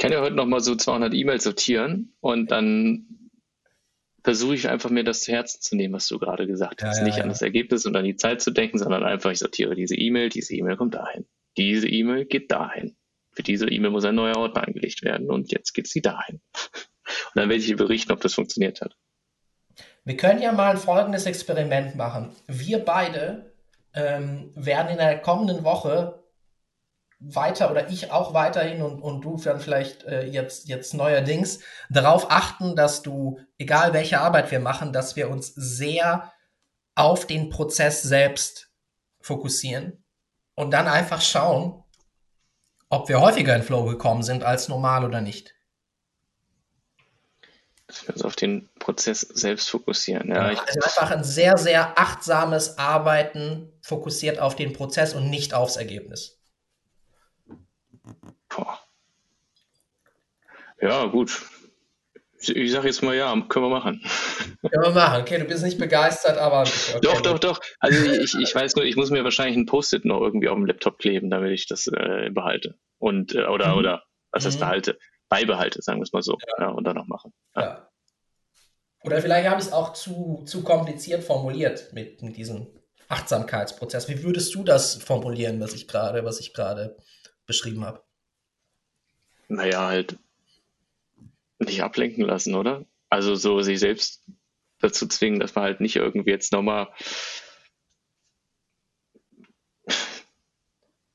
kann ja heute noch mal so 200 E-Mails sortieren und dann versuche ich einfach mir das zu Herzen zu nehmen, was du gerade gesagt hast. Ja, ja, Nicht ja. an das Ergebnis und an die Zeit zu denken, sondern einfach, ich sortiere diese E-Mail, diese E-Mail kommt dahin. Diese E-Mail geht dahin. Für diese E-Mail muss ein neuer Ordner angelegt werden und jetzt geht sie dahin. Und dann werde ich dir berichten, ob das funktioniert hat. Wir können ja mal ein folgendes Experiment machen. Wir beide ähm, werden in der kommenden Woche weiter oder ich auch weiterhin und, und du dann vielleicht äh, jetzt, jetzt neuerdings darauf achten, dass du, egal welche Arbeit wir machen, dass wir uns sehr auf den Prozess selbst fokussieren und dann einfach schauen, ob wir häufiger in Flow gekommen sind als normal oder nicht. Dass wir uns auf den Prozess selbst fokussieren. Ja, also einfach ein sehr, sehr achtsames Arbeiten fokussiert auf den Prozess und nicht aufs Ergebnis. Ja, gut. Ich, ich sage jetzt mal ja, können wir machen. Können wir machen. Okay, du bist nicht begeistert, aber. Okay. Doch, doch, doch. Also ich, ich weiß nur, ich muss mir wahrscheinlich ein Post-it noch irgendwie auf dem Laptop kleben, damit ich das äh, behalte. Und, äh, oder, mhm. oder, was heißt mhm. behalte? Beibehalte, sagen wir es mal so. Ja. ja und dann noch machen. Ja. ja. Oder vielleicht habe ich es auch zu, zu kompliziert formuliert mit, mit diesem Achtsamkeitsprozess. Wie würdest du das formulieren, was ich gerade, was ich gerade beschrieben habe? Naja, halt nicht ablenken lassen, oder? Also so sich selbst dazu zwingen, dass man halt nicht irgendwie jetzt nochmal,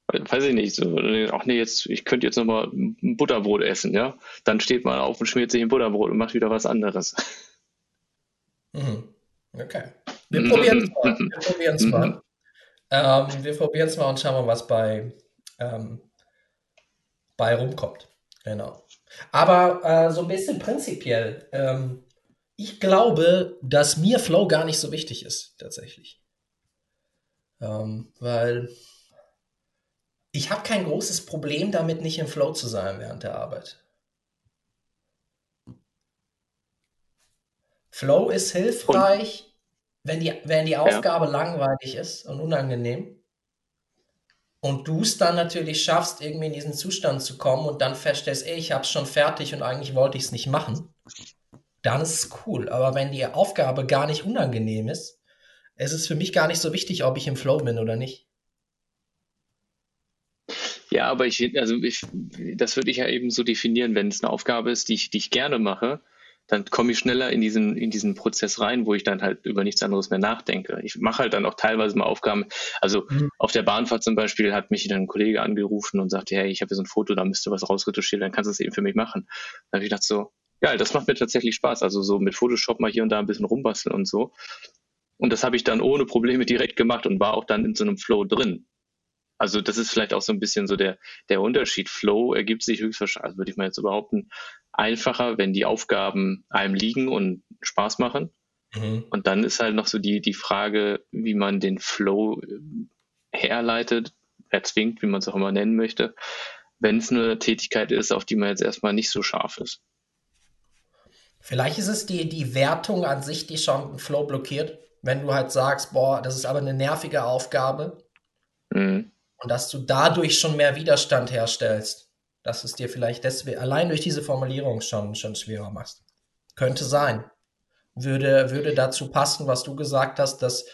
weiß ich nicht, so, ach nee, jetzt, ich könnte jetzt nochmal ein Butterbrot essen, ja? Dann steht man auf und schmiert sich ein Butterbrot und macht wieder was anderes. Mhm. Okay. Wir probieren es mal. Wir probieren es mal. Ähm, wir probieren es mal und schauen mal, was bei, ähm, bei rumkommt. Genau. Aber äh, so ein bisschen prinzipiell, ähm, ich glaube, dass mir Flow gar nicht so wichtig ist, tatsächlich. Ähm, weil ich habe kein großes Problem damit, nicht im Flow zu sein während der Arbeit. Flow ist hilfreich, wenn die, wenn die Aufgabe ja. langweilig ist und unangenehm und du es dann natürlich schaffst, irgendwie in diesen Zustand zu kommen und dann feststellst, ey, ich habe es schon fertig und eigentlich wollte ich es nicht machen, dann ist es cool. Aber wenn die Aufgabe gar nicht unangenehm ist, ist es für mich gar nicht so wichtig, ob ich im Flow bin oder nicht. Ja, aber ich, also ich, das würde ich ja eben so definieren, wenn es eine Aufgabe ist, die ich, die ich gerne mache, dann komme ich schneller in diesen, in diesen Prozess rein, wo ich dann halt über nichts anderes mehr nachdenke. Ich mache halt dann auch teilweise mal Aufgaben. Also mhm. auf der Bahnfahrt zum Beispiel hat mich dann ein Kollege angerufen und sagte, hey, ich habe hier so ein Foto, da müsste was rausretuschiert, dann kannst du es eben für mich machen. Da habe ich gedacht so, ja, das macht mir tatsächlich Spaß. Also so mit Photoshop mal hier und da ein bisschen rumbasteln und so. Und das habe ich dann ohne Probleme direkt gemacht und war auch dann in so einem Flow drin. Also das ist vielleicht auch so ein bisschen so der, der Unterschied. Flow ergibt sich höchstwahrscheinlich, also würde ich mal jetzt behaupten, einfacher, wenn die Aufgaben einem liegen und Spaß machen. Mhm. Und dann ist halt noch so die, die Frage, wie man den Flow äh, herleitet, erzwingt, wie man es auch immer nennen möchte, wenn es eine Tätigkeit ist, auf die man jetzt erstmal nicht so scharf ist. Vielleicht ist es die, die Wertung an sich, die schon Flow blockiert. Wenn du halt sagst, boah, das ist aber eine nervige Aufgabe. Mhm. Und dass du dadurch schon mehr Widerstand herstellst. Dass es dir vielleicht deswegen allein durch diese Formulierung schon, schon schwerer machst. Könnte sein. Würde, würde dazu passen, was du gesagt hast, dass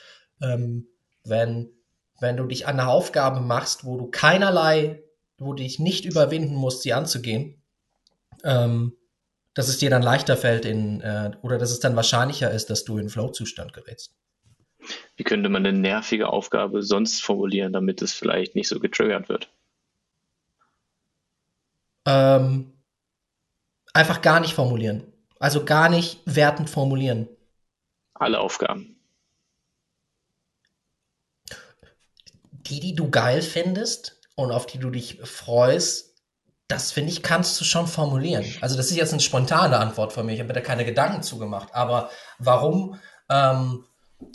ähm, wenn, wenn du dich an eine Aufgabe machst, wo du keinerlei, wo du dich nicht überwinden musst, sie anzugehen, ähm, dass es dir dann leichter fällt in, äh, oder dass es dann wahrscheinlicher ist, dass du in Flow-Zustand gerätst. Wie könnte man eine nervige Aufgabe sonst formulieren, damit es vielleicht nicht so getriggert wird? Ähm, einfach gar nicht formulieren. Also gar nicht wertend formulieren. Alle Aufgaben. Die, die du geil findest und auf die du dich freust, das finde ich, kannst du schon formulieren. Also das ist jetzt eine spontane Antwort von mir. Ich habe mir da keine Gedanken zugemacht. Aber warum, ähm,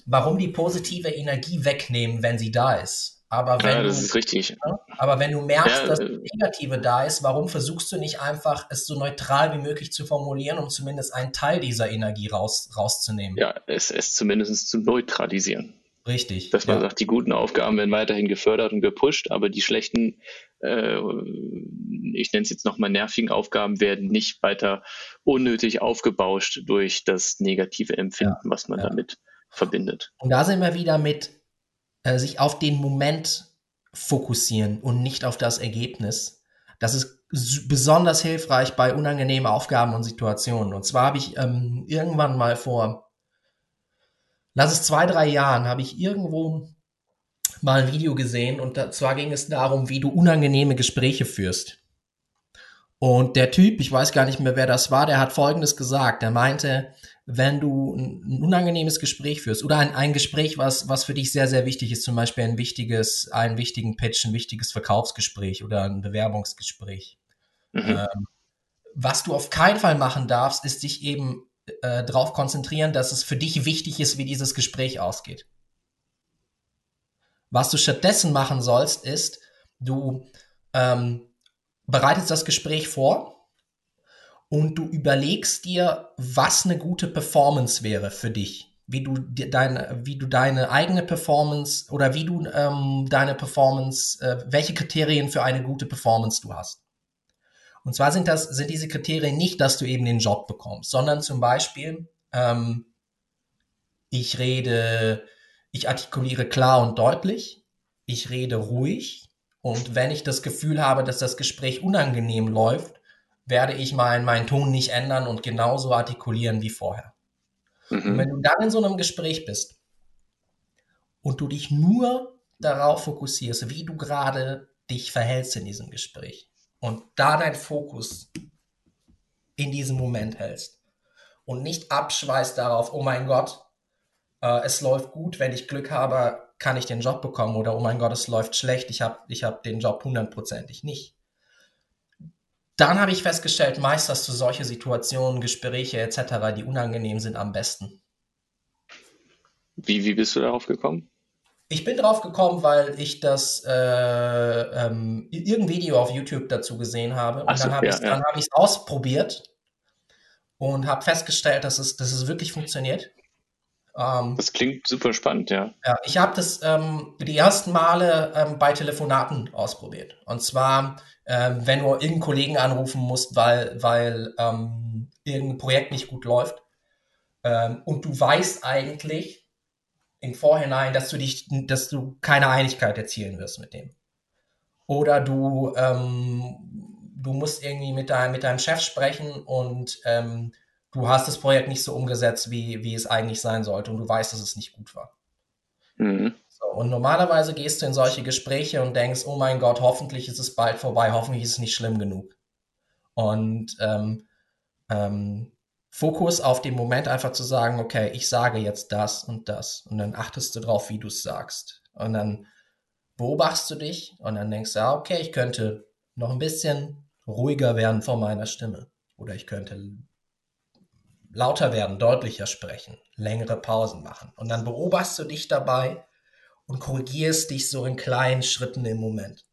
warum die positive Energie wegnehmen, wenn sie da ist? Aber wenn ja, das du, ist richtig. Ja, aber wenn du merkst, ja, dass das Negative da ist, warum versuchst du nicht einfach, es so neutral wie möglich zu formulieren, um zumindest einen Teil dieser Energie raus, rauszunehmen? Ja, es, es zumindest zu neutralisieren. Richtig. Dass man ja. sagt, die guten Aufgaben werden weiterhin gefördert und gepusht, aber die schlechten, äh, ich nenne es jetzt nochmal nervigen Aufgaben, werden nicht weiter unnötig aufgebauscht durch das negative Empfinden, was man damit verbindet. Und da sind wir wieder mit äh, sich auf den Moment fokussieren und nicht auf das Ergebnis. Das ist besonders hilfreich bei unangenehmen Aufgaben und Situationen. Und zwar habe ich ähm, irgendwann mal vor lass es zwei, drei Jahren, habe ich irgendwo mal ein Video gesehen und da, zwar ging es darum, wie du unangenehme Gespräche führst. Und der Typ, ich weiß gar nicht mehr, wer das war, der hat Folgendes gesagt. Er meinte, wenn du ein unangenehmes Gespräch führst oder ein, ein Gespräch, was, was für dich sehr, sehr wichtig ist, zum Beispiel ein wichtiges, einen wichtigen Pitch, ein wichtiges Verkaufsgespräch oder ein Bewerbungsgespräch. Mhm. Ähm, was du auf keinen Fall machen darfst, ist dich eben äh, darauf konzentrieren, dass es für dich wichtig ist, wie dieses Gespräch ausgeht. Was du stattdessen machen sollst, ist, du ähm, bereitest das Gespräch vor und du überlegst dir, was eine gute Performance wäre für dich. Wie du deine, wie du deine eigene Performance oder wie du ähm, deine Performance, äh, welche Kriterien für eine gute Performance du hast. Und zwar sind das, sind diese Kriterien nicht, dass du eben den Job bekommst, sondern zum Beispiel, ähm, ich rede, ich artikuliere klar und deutlich, ich rede ruhig und wenn ich das Gefühl habe, dass das Gespräch unangenehm läuft, werde ich meinen mein Ton nicht ändern und genauso artikulieren wie vorher. Mhm. Und wenn du dann in so einem Gespräch bist und du dich nur darauf fokussierst, wie du gerade dich verhältst in diesem Gespräch, und da dein Fokus in diesem Moment hältst und nicht abschweißt darauf, oh mein Gott, äh, es läuft gut, wenn ich Glück habe, kann ich den Job bekommen oder oh mein Gott, es läuft schlecht, ich habe ich hab den Job hundertprozentig nicht. Dann habe ich festgestellt, meisterst du solche Situationen, Gespräche etc., die unangenehm sind, am besten. Wie, wie bist du darauf gekommen? Ich bin drauf gekommen, weil ich das äh, ähm, irgendein Video auf YouTube dazu gesehen habe und so, dann habe ja, ich es ja. hab ausprobiert und habe festgestellt, dass es, dass es wirklich funktioniert. Ähm, das klingt super spannend, ja. Ja, ich habe das ähm, die ersten Male ähm, bei Telefonaten ausprobiert. Und zwar, ähm, wenn du irgendeinen Kollegen anrufen musst, weil, weil ähm, irgendein Projekt nicht gut läuft ähm, und du weißt eigentlich, im Vorhinein, dass du dich, dass du keine Einigkeit erzielen wirst mit dem. Oder du, ähm, du musst irgendwie mit, dein, mit deinem Chef sprechen und ähm, du hast das Projekt nicht so umgesetzt, wie, wie es eigentlich sein sollte und du weißt, dass es nicht gut war. Mhm. So, und normalerweise gehst du in solche Gespräche und denkst, oh mein Gott, hoffentlich ist es bald vorbei, hoffentlich ist es nicht schlimm genug. Und ähm, ähm, Fokus auf den Moment einfach zu sagen, okay, ich sage jetzt das und das. Und dann achtest du drauf, wie du es sagst. Und dann beobachtest du dich und dann denkst du, ja, okay, ich könnte noch ein bisschen ruhiger werden vor meiner Stimme. Oder ich könnte lauter werden, deutlicher sprechen, längere Pausen machen. Und dann beobachtest du dich dabei und korrigierst dich so in kleinen Schritten im Moment.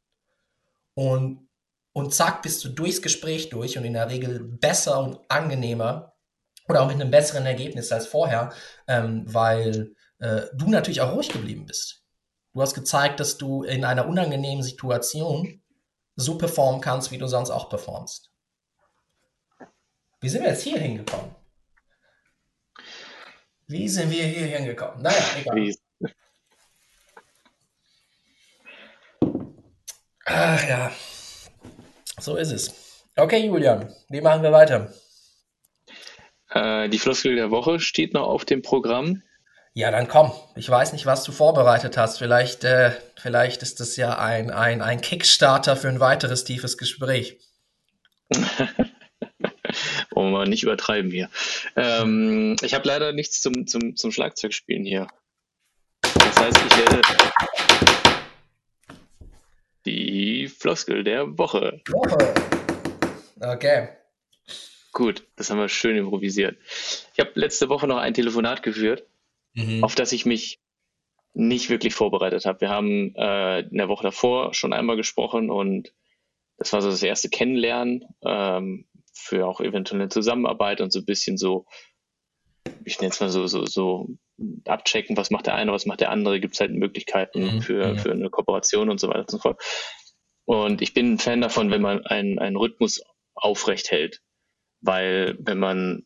Und, und zack, bist du durchs Gespräch durch und in der Regel besser und angenehmer oder auch mit einem besseren Ergebnis als vorher, ähm, weil äh, du natürlich auch ruhig geblieben bist. Du hast gezeigt, dass du in einer unangenehmen Situation so performen kannst, wie du sonst auch performst. Wie sind wir jetzt hier hingekommen? Wie sind wir hier hingekommen? Naja, egal. Ach ja, so ist es. Okay, Julian, wie machen wir weiter? Äh, die Floskel der Woche steht noch auf dem Programm. Ja, dann komm. Ich weiß nicht, was du vorbereitet hast. Vielleicht, äh, vielleicht ist das ja ein, ein, ein Kickstarter für ein weiteres tiefes Gespräch. Wollen wir nicht übertreiben hier. Ähm, ich habe leider nichts zum, zum, zum Schlagzeugspielen hier. Das heißt, ich werde die Floskel der Woche. Woche. Okay. Gut, das haben wir schön improvisiert. Ich habe letzte Woche noch ein Telefonat geführt, mhm. auf das ich mich nicht wirklich vorbereitet habe. Wir haben äh, in der Woche davor schon einmal gesprochen und das war so das erste Kennenlernen ähm, für auch eventuell eine Zusammenarbeit und so ein bisschen so, ich nenne es mal so, so, so abchecken, was macht der eine, was macht der andere, gibt es halt Möglichkeiten mhm. für, für eine Kooperation und so weiter und so fort. Und ich bin ein Fan davon, wenn man einen, einen Rhythmus aufrecht hält. Weil wenn man,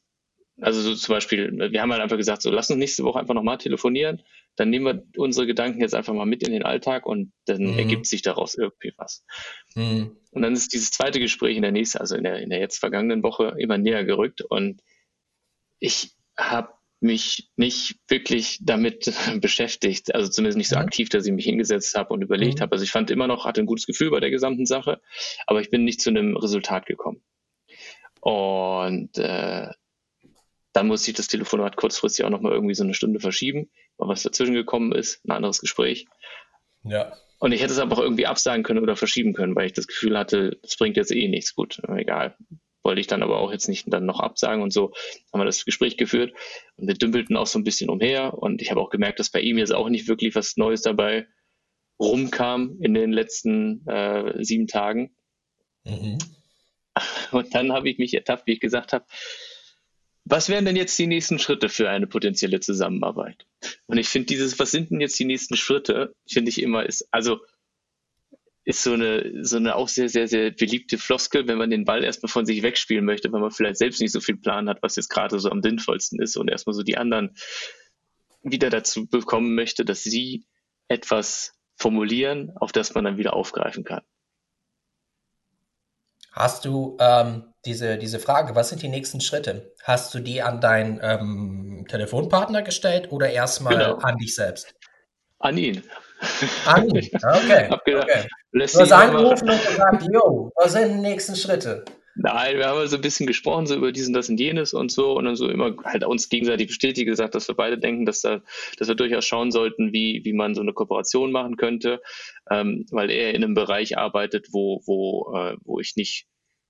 also so zum Beispiel, wir haben halt einfach gesagt, so lass uns nächste Woche einfach nochmal telefonieren, dann nehmen wir unsere Gedanken jetzt einfach mal mit in den Alltag und dann mhm. ergibt sich daraus irgendwie was. Mhm. Und dann ist dieses zweite Gespräch in der nächsten, also in der, in der jetzt vergangenen Woche immer näher gerückt und ich habe mich nicht wirklich damit beschäftigt, also zumindest nicht so mhm. aktiv, dass ich mich hingesetzt habe und überlegt mhm. habe. Also ich fand immer noch, hatte ein gutes Gefühl bei der gesamten Sache, aber ich bin nicht zu einem Resultat gekommen. Und äh, dann musste ich das Telefonat kurzfristig auch nochmal irgendwie so eine Stunde verschieben, weil was dazwischen gekommen ist, ein anderes Gespräch. Ja. Und ich hätte es aber auch irgendwie absagen können oder verschieben können, weil ich das Gefühl hatte, das bringt jetzt eh nichts. Gut, egal. Wollte ich dann aber auch jetzt nicht dann noch absagen und so haben wir das Gespräch geführt und wir dümpelten auch so ein bisschen umher und ich habe auch gemerkt, dass bei ihm jetzt auch nicht wirklich was Neues dabei rumkam in den letzten äh, sieben Tagen. Mhm. Und dann habe ich mich ertappt, wie ich gesagt habe, was wären denn jetzt die nächsten Schritte für eine potenzielle Zusammenarbeit? Und ich finde dieses, was sind denn jetzt die nächsten Schritte, finde ich immer, ist, also, ist so eine, so eine auch sehr, sehr, sehr beliebte Floskel, wenn man den Ball erstmal von sich wegspielen möchte, weil man vielleicht selbst nicht so viel Plan hat, was jetzt gerade so am sinnvollsten ist und erstmal so die anderen wieder dazu bekommen möchte, dass sie etwas formulieren, auf das man dann wieder aufgreifen kann. Hast du ähm, diese, diese Frage, was sind die nächsten Schritte? Hast du die an deinen ähm, Telefonpartner gestellt oder erstmal genau. an dich selbst? An ihn. An ihn, okay. Gedacht, okay. Du hast angerufen und gesagt, yo, was sind die nächsten Schritte? Nein, wir haben so ein bisschen gesprochen, so über diesen, das und jenes und so und dann so immer halt uns gegenseitig bestätigt gesagt, dass wir beide denken, dass da, dass wir durchaus schauen sollten, wie, wie man so eine Kooperation machen könnte, ähm, weil er in einem Bereich arbeitet, wo, wo, äh, wo ich nicht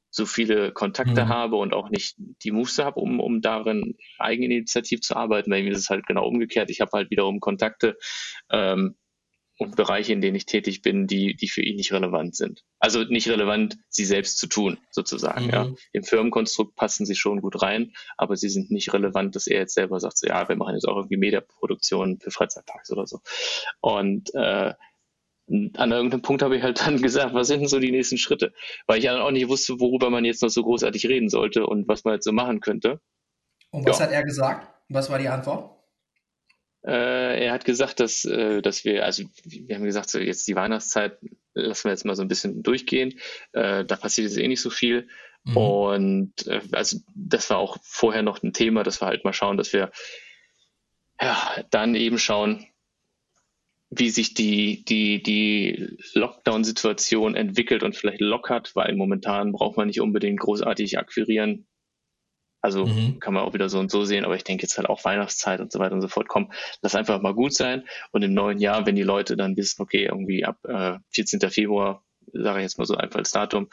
so viele Kontakte mhm. habe und auch nicht die Muße habe, um, um darin eigeninitiativ zu arbeiten. Bei mir ist es halt genau umgekehrt. Ich habe halt wiederum Kontakte ähm, und Bereiche, in denen ich tätig bin, die, die für ihn nicht relevant sind. Also nicht relevant, sie selbst zu tun, sozusagen. Mhm. Ja. Im Firmenkonstrukt passen sie schon gut rein, aber sie sind nicht relevant, dass er jetzt selber sagt, so, ja, wir machen jetzt auch irgendwie Mediaproduktionen für Freizeitparks oder so. Und äh, an irgendeinem Punkt habe ich halt dann gesagt, was sind denn so die nächsten Schritte? Weil ich dann auch nicht wusste, worüber man jetzt noch so großartig reden sollte und was man jetzt so machen könnte. Und was ja. hat er gesagt? Was war die Antwort? Äh, er hat gesagt, dass, äh, dass wir, also wir haben gesagt, so jetzt die Weihnachtszeit lassen wir jetzt mal so ein bisschen durchgehen. Äh, da passiert jetzt eh nicht so viel. Mhm. Und also das war auch vorher noch ein Thema, dass wir halt mal schauen, dass wir ja dann eben schauen, wie sich die, die, die Lockdown-Situation entwickelt und vielleicht lockert, weil momentan braucht man nicht unbedingt großartig akquirieren. Also mhm. kann man auch wieder so und so sehen, aber ich denke jetzt halt auch Weihnachtszeit und so weiter und so fort. Komm, lass einfach mal gut sein. Und im neuen Jahr, wenn die Leute dann wissen, okay, irgendwie ab äh, 14. Februar, sage ich jetzt mal so einfach als Datum,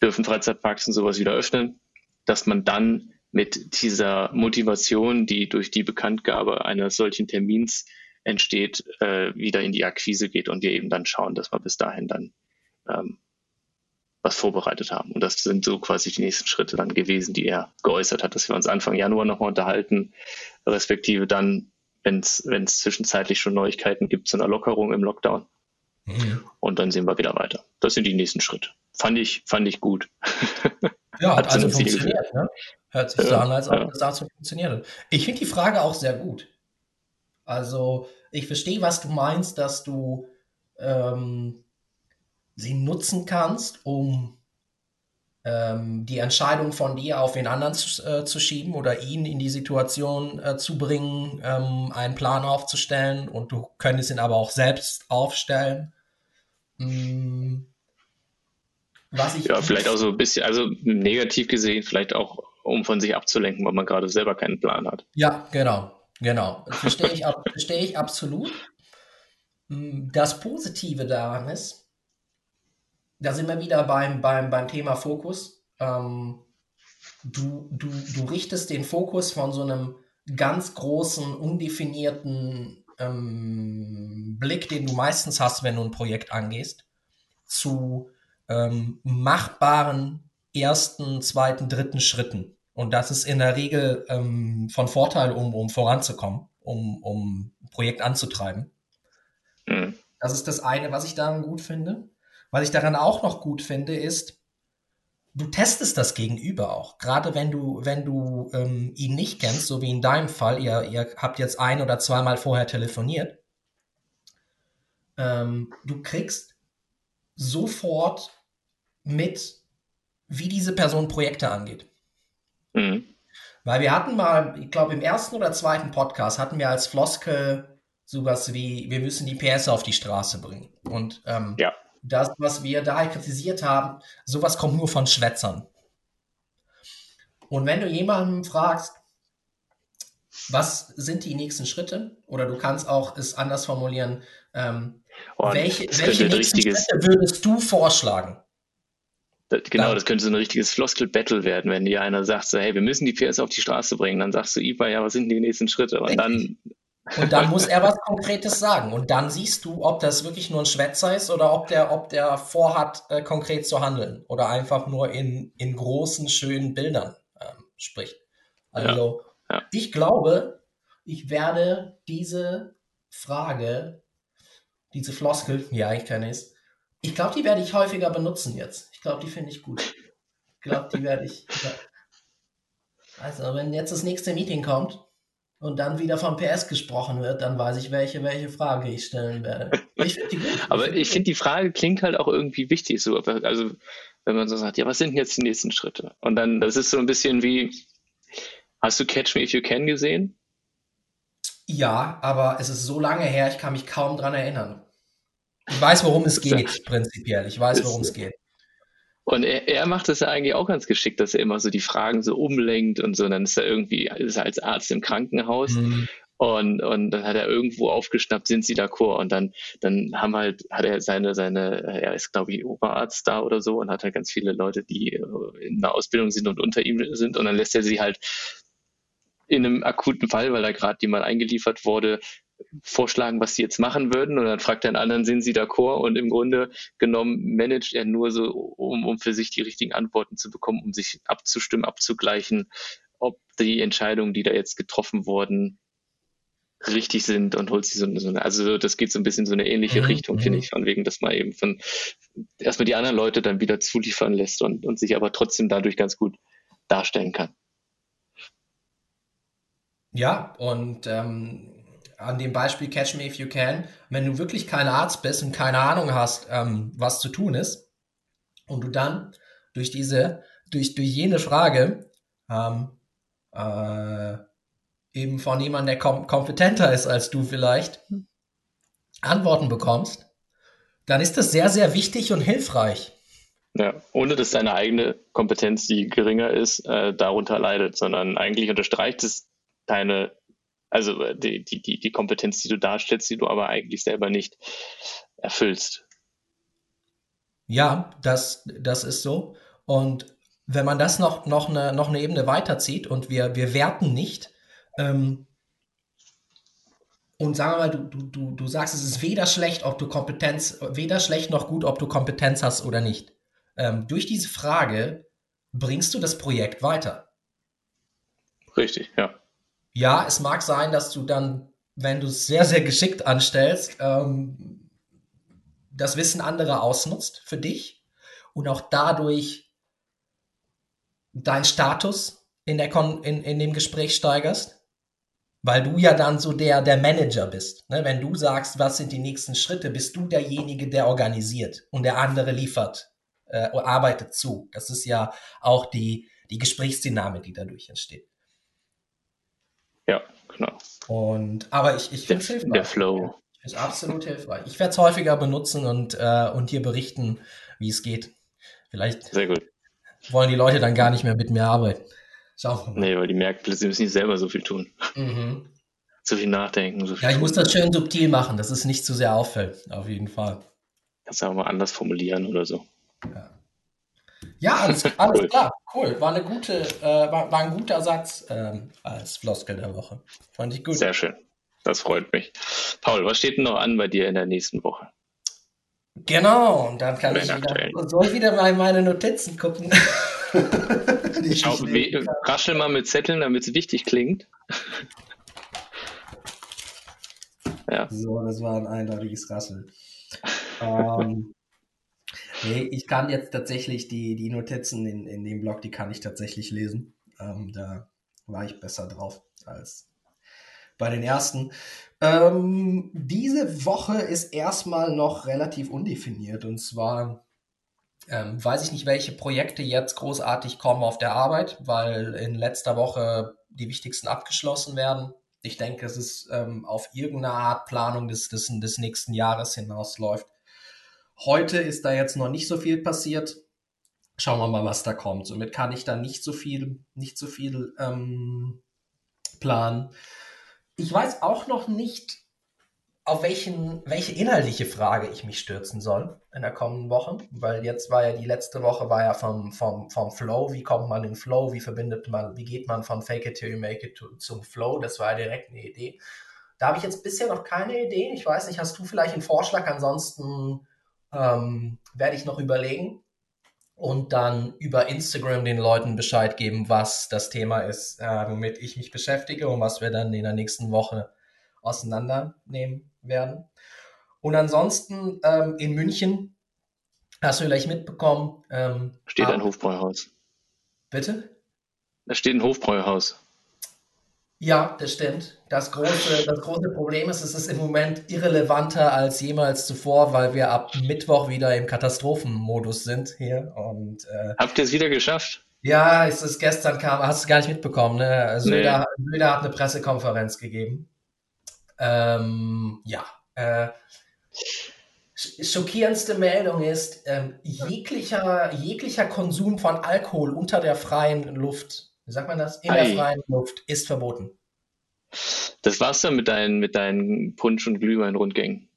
dürfen Freizeitparks und sowas wieder öffnen, dass man dann mit dieser Motivation, die durch die Bekanntgabe eines solchen Termins entsteht, äh, wieder in die Akquise geht und wir eben dann schauen, dass wir bis dahin dann ähm, was vorbereitet haben. Und das sind so quasi die nächsten Schritte dann gewesen, die er geäußert hat, dass wir uns Anfang Januar nochmal unterhalten, respektive dann, wenn es zwischenzeitlich schon Neuigkeiten gibt zu einer Lockerung im Lockdown. Mhm. Und dann sehen wir wieder weiter. Das sind die nächsten Schritte. Fand ich, fand ich gut. Ja, hat, hat also funktioniert. Ne? Hört sich ja, so an, als ob ja. das dazu funktioniert. Ich finde die Frage auch sehr gut. Also, ich verstehe, was du meinst, dass du ähm, sie nutzen kannst, um ähm, die Entscheidung von dir auf den anderen zu, äh, zu schieben oder ihn in die Situation äh, zu bringen, ähm, einen Plan aufzustellen und du könntest ihn aber auch selbst aufstellen. Hm. Was ich ja, vielleicht auch so ein bisschen, also negativ gesehen, vielleicht auch, um von sich abzulenken, weil man gerade selber keinen Plan hat. Ja, genau, genau. Verstehe ich, verstehe ich absolut. Hm, das Positive daran ist, da sind wir wieder beim, beim, beim Thema Fokus. Ähm, du, du, du richtest den Fokus von so einem ganz großen, undefinierten ähm, Blick, den du meistens hast, wenn du ein Projekt angehst, zu ähm, machbaren ersten, zweiten, dritten Schritten. Und das ist in der Regel ähm, von Vorteil, um, um voranzukommen, um, um ein Projekt anzutreiben. Mhm. Das ist das eine, was ich daran gut finde. Was ich daran auch noch gut finde, ist, du testest das Gegenüber auch. Gerade wenn du, wenn du ähm, ihn nicht kennst, so wie in deinem Fall, ihr, ihr habt jetzt ein oder zweimal vorher telefoniert, ähm, du kriegst sofort mit, wie diese Person Projekte angeht. Mhm. Weil wir hatten mal, ich glaube, im ersten oder zweiten Podcast hatten wir als Floskel sowas wie, wir müssen die PS auf die Straße bringen. Und ähm, ja das, was wir da kritisiert haben, sowas kommt nur von Schwätzern. Und wenn du jemanden fragst, was sind die nächsten Schritte? Oder du kannst auch es anders formulieren, ähm, welche, welche nächsten Schritte würdest du vorschlagen? Das, genau, dann, das könnte so ein richtiges Floskel-Battle werden, wenn dir einer sagt, so, hey, wir müssen die PS auf die Straße bringen. Dann sagst du, Iba, ja, was sind die nächsten Schritte? Und dann und dann muss er was Konkretes sagen. Und dann siehst du, ob das wirklich nur ein Schwätzer ist oder ob der, ob der vorhat, äh, konkret zu handeln oder einfach nur in, in großen, schönen Bildern ähm, spricht. Also, ja, ja. ich glaube, ich werde diese Frage, diese Floskel, ja, ich kenne es, ich glaube, die werde ich häufiger benutzen jetzt. Ich glaube, die finde ich gut. Ich glaube, die werde ich. Ja. Also, wenn jetzt das nächste Meeting kommt, und dann wieder von PS gesprochen wird, dann weiß ich, welche, welche Frage ich stellen werde. Ich Aber ich finde, die Frage klingt halt auch irgendwie wichtig. So. Also, wenn man so sagt, ja, was sind jetzt die nächsten Schritte? Und dann, das ist so ein bisschen wie, hast du Catch Me If You Can gesehen? Ja, aber es ist so lange her, ich kann mich kaum dran erinnern. Ich weiß, worum es geht, prinzipiell. Ich weiß, worum es geht. Und er, er macht das ja eigentlich auch ganz geschickt, dass er immer so die Fragen so umlenkt und so. Und dann ist er irgendwie ist er als Arzt im Krankenhaus mhm. und, und dann hat er irgendwo aufgeschnappt, sind sie d'accord? Und dann, dann haben halt, hat er seine, seine, er ist glaube ich Oberarzt da oder so und hat halt ganz viele Leute, die in einer Ausbildung sind und unter ihm sind. Und dann lässt er sie halt in einem akuten Fall, weil da gerade jemand eingeliefert wurde, vorschlagen, was sie jetzt machen würden. Und dann fragt er einen anderen, sind sie d'accord? Und im Grunde genommen managt er nur so, um, um für sich die richtigen Antworten zu bekommen, um sich abzustimmen, abzugleichen, ob die Entscheidungen, die da jetzt getroffen wurden, richtig sind und holt sie so, so eine, also das geht so ein bisschen so eine ähnliche mhm. Richtung, finde mhm. ich, von wegen, dass man eben von erstmal die anderen Leute dann wieder zuliefern lässt und, und sich aber trotzdem dadurch ganz gut darstellen kann. Ja, und ähm, an dem Beispiel Catch Me If You Can, wenn du wirklich kein Arzt bist und keine Ahnung hast, ähm, was zu tun ist, und du dann durch diese, durch, durch jene Frage ähm, äh, eben von jemandem, der kom kompetenter ist als du vielleicht, Antworten bekommst, dann ist das sehr, sehr wichtig und hilfreich. Ja, ohne dass deine eigene Kompetenz, die geringer ist, äh, darunter leidet, sondern eigentlich unterstreicht es deine, also äh, die, die, die Kompetenz, die du darstellst, die du aber eigentlich selber nicht erfüllst. Ja, das, das ist so. Und wenn man das noch, noch, eine, noch eine Ebene weiterzieht und wir, wir werten nicht, ähm, und sagen wir mal, du, du, du, du sagst, es ist weder schlecht, ob du Kompetenz, weder schlecht noch gut, ob du Kompetenz hast oder nicht. Ähm, durch diese Frage bringst du das Projekt weiter. Richtig, ja. Ja, es mag sein, dass du dann, wenn du es sehr, sehr geschickt anstellst, ähm, das Wissen anderer ausnutzt für dich und auch dadurch deinen Status in, der Kon in, in dem Gespräch steigerst. Weil du ja dann so der, der Manager bist. Ne? Wenn du sagst, was sind die nächsten Schritte, bist du derjenige, der organisiert und der andere liefert, äh, arbeitet zu. Das ist ja auch die, die Gesprächsdynamik, die dadurch entsteht. Ja, genau. Und, aber ich, ich finde es hilfreich. Der Flow. Ist absolut hilfreich. Ich werde es häufiger benutzen und, äh, und hier berichten, wie es geht. Vielleicht Sehr gut. wollen die Leute dann gar nicht mehr mit mir arbeiten. Schauen wir mal. Nee, weil die merken, sie müssen nicht selber so viel tun. Mhm. So viel nachdenken. So viel ja, ich tun. muss das schön subtil machen, dass es nicht zu sehr auffällt, auf jeden Fall. Kannst du auch mal anders formulieren oder so. Ja, ja alles, alles cool. klar. Cool. War, eine gute, äh, war, war, ein guter Satz ähm, als Floskel der Woche. Fand ich gut. Sehr schön. Das freut mich. Paul, was steht denn noch an bei dir in der nächsten Woche? Genau, und dann kann ich wieder, soll ich wieder mal in meine Notizen gucken. Schau, raschel mal mit Zetteln, damit es wichtig klingt. ja. So, das war ein eindeutiges Rasseln. ähm, nee, ich kann jetzt tatsächlich die, die Notizen in, in dem Blog, die kann ich tatsächlich lesen. Ähm, da war ich besser drauf als bei den ersten. Ähm, diese Woche ist erstmal noch relativ undefiniert und zwar ähm, weiß ich nicht, welche Projekte jetzt großartig kommen auf der Arbeit, weil in letzter Woche die wichtigsten abgeschlossen werden. Ich denke, es ist ähm, auf irgendeine Art Planung des, des, des nächsten Jahres hinausläuft. Heute ist da jetzt noch nicht so viel passiert. Schauen wir mal, was da kommt. Somit kann ich da nicht so viel, nicht so viel ähm, planen. Ich weiß auch noch nicht, auf welchen, welche inhaltliche Frage ich mich stürzen soll in der kommenden Woche, weil jetzt war ja die letzte Woche war ja vom, vom, vom Flow, wie kommt man in Flow, wie verbindet man, wie geht man von Fake it till you make it to, zum Flow, das war ja direkt eine Idee. Da habe ich jetzt bisher noch keine Idee. Ich weiß nicht, hast du vielleicht einen Vorschlag? Ansonsten ähm, werde ich noch überlegen und dann über Instagram den Leuten Bescheid geben, was das Thema ist, äh, womit ich mich beschäftige und was wir dann in der nächsten Woche auseinandernehmen werden. Und ansonsten ähm, in München, hast du vielleicht mitbekommen. Ähm, steht ein Hofbräuhaus. Bitte? Da steht ein Hofbräuhaus. Ja, das stimmt. Das große, das große Problem ist, es ist im Moment irrelevanter als jemals zuvor, weil wir ab Mittwoch wieder im Katastrophenmodus sind hier. Und, äh, Habt ihr es wieder geschafft? Ja, es ist gestern kam, hast du gar nicht mitbekommen, ne? Söder, nee. Söder hat eine Pressekonferenz gegeben ähm, ja. Äh, schockierendste Meldung ist, ähm, jeglicher, jeglicher Konsum von Alkohol unter der freien Luft, wie sagt man das? In Ei. der freien Luft ist verboten. Das war's dann mit deinen, mit deinen Punsch- und Glühwein-Rundgängen.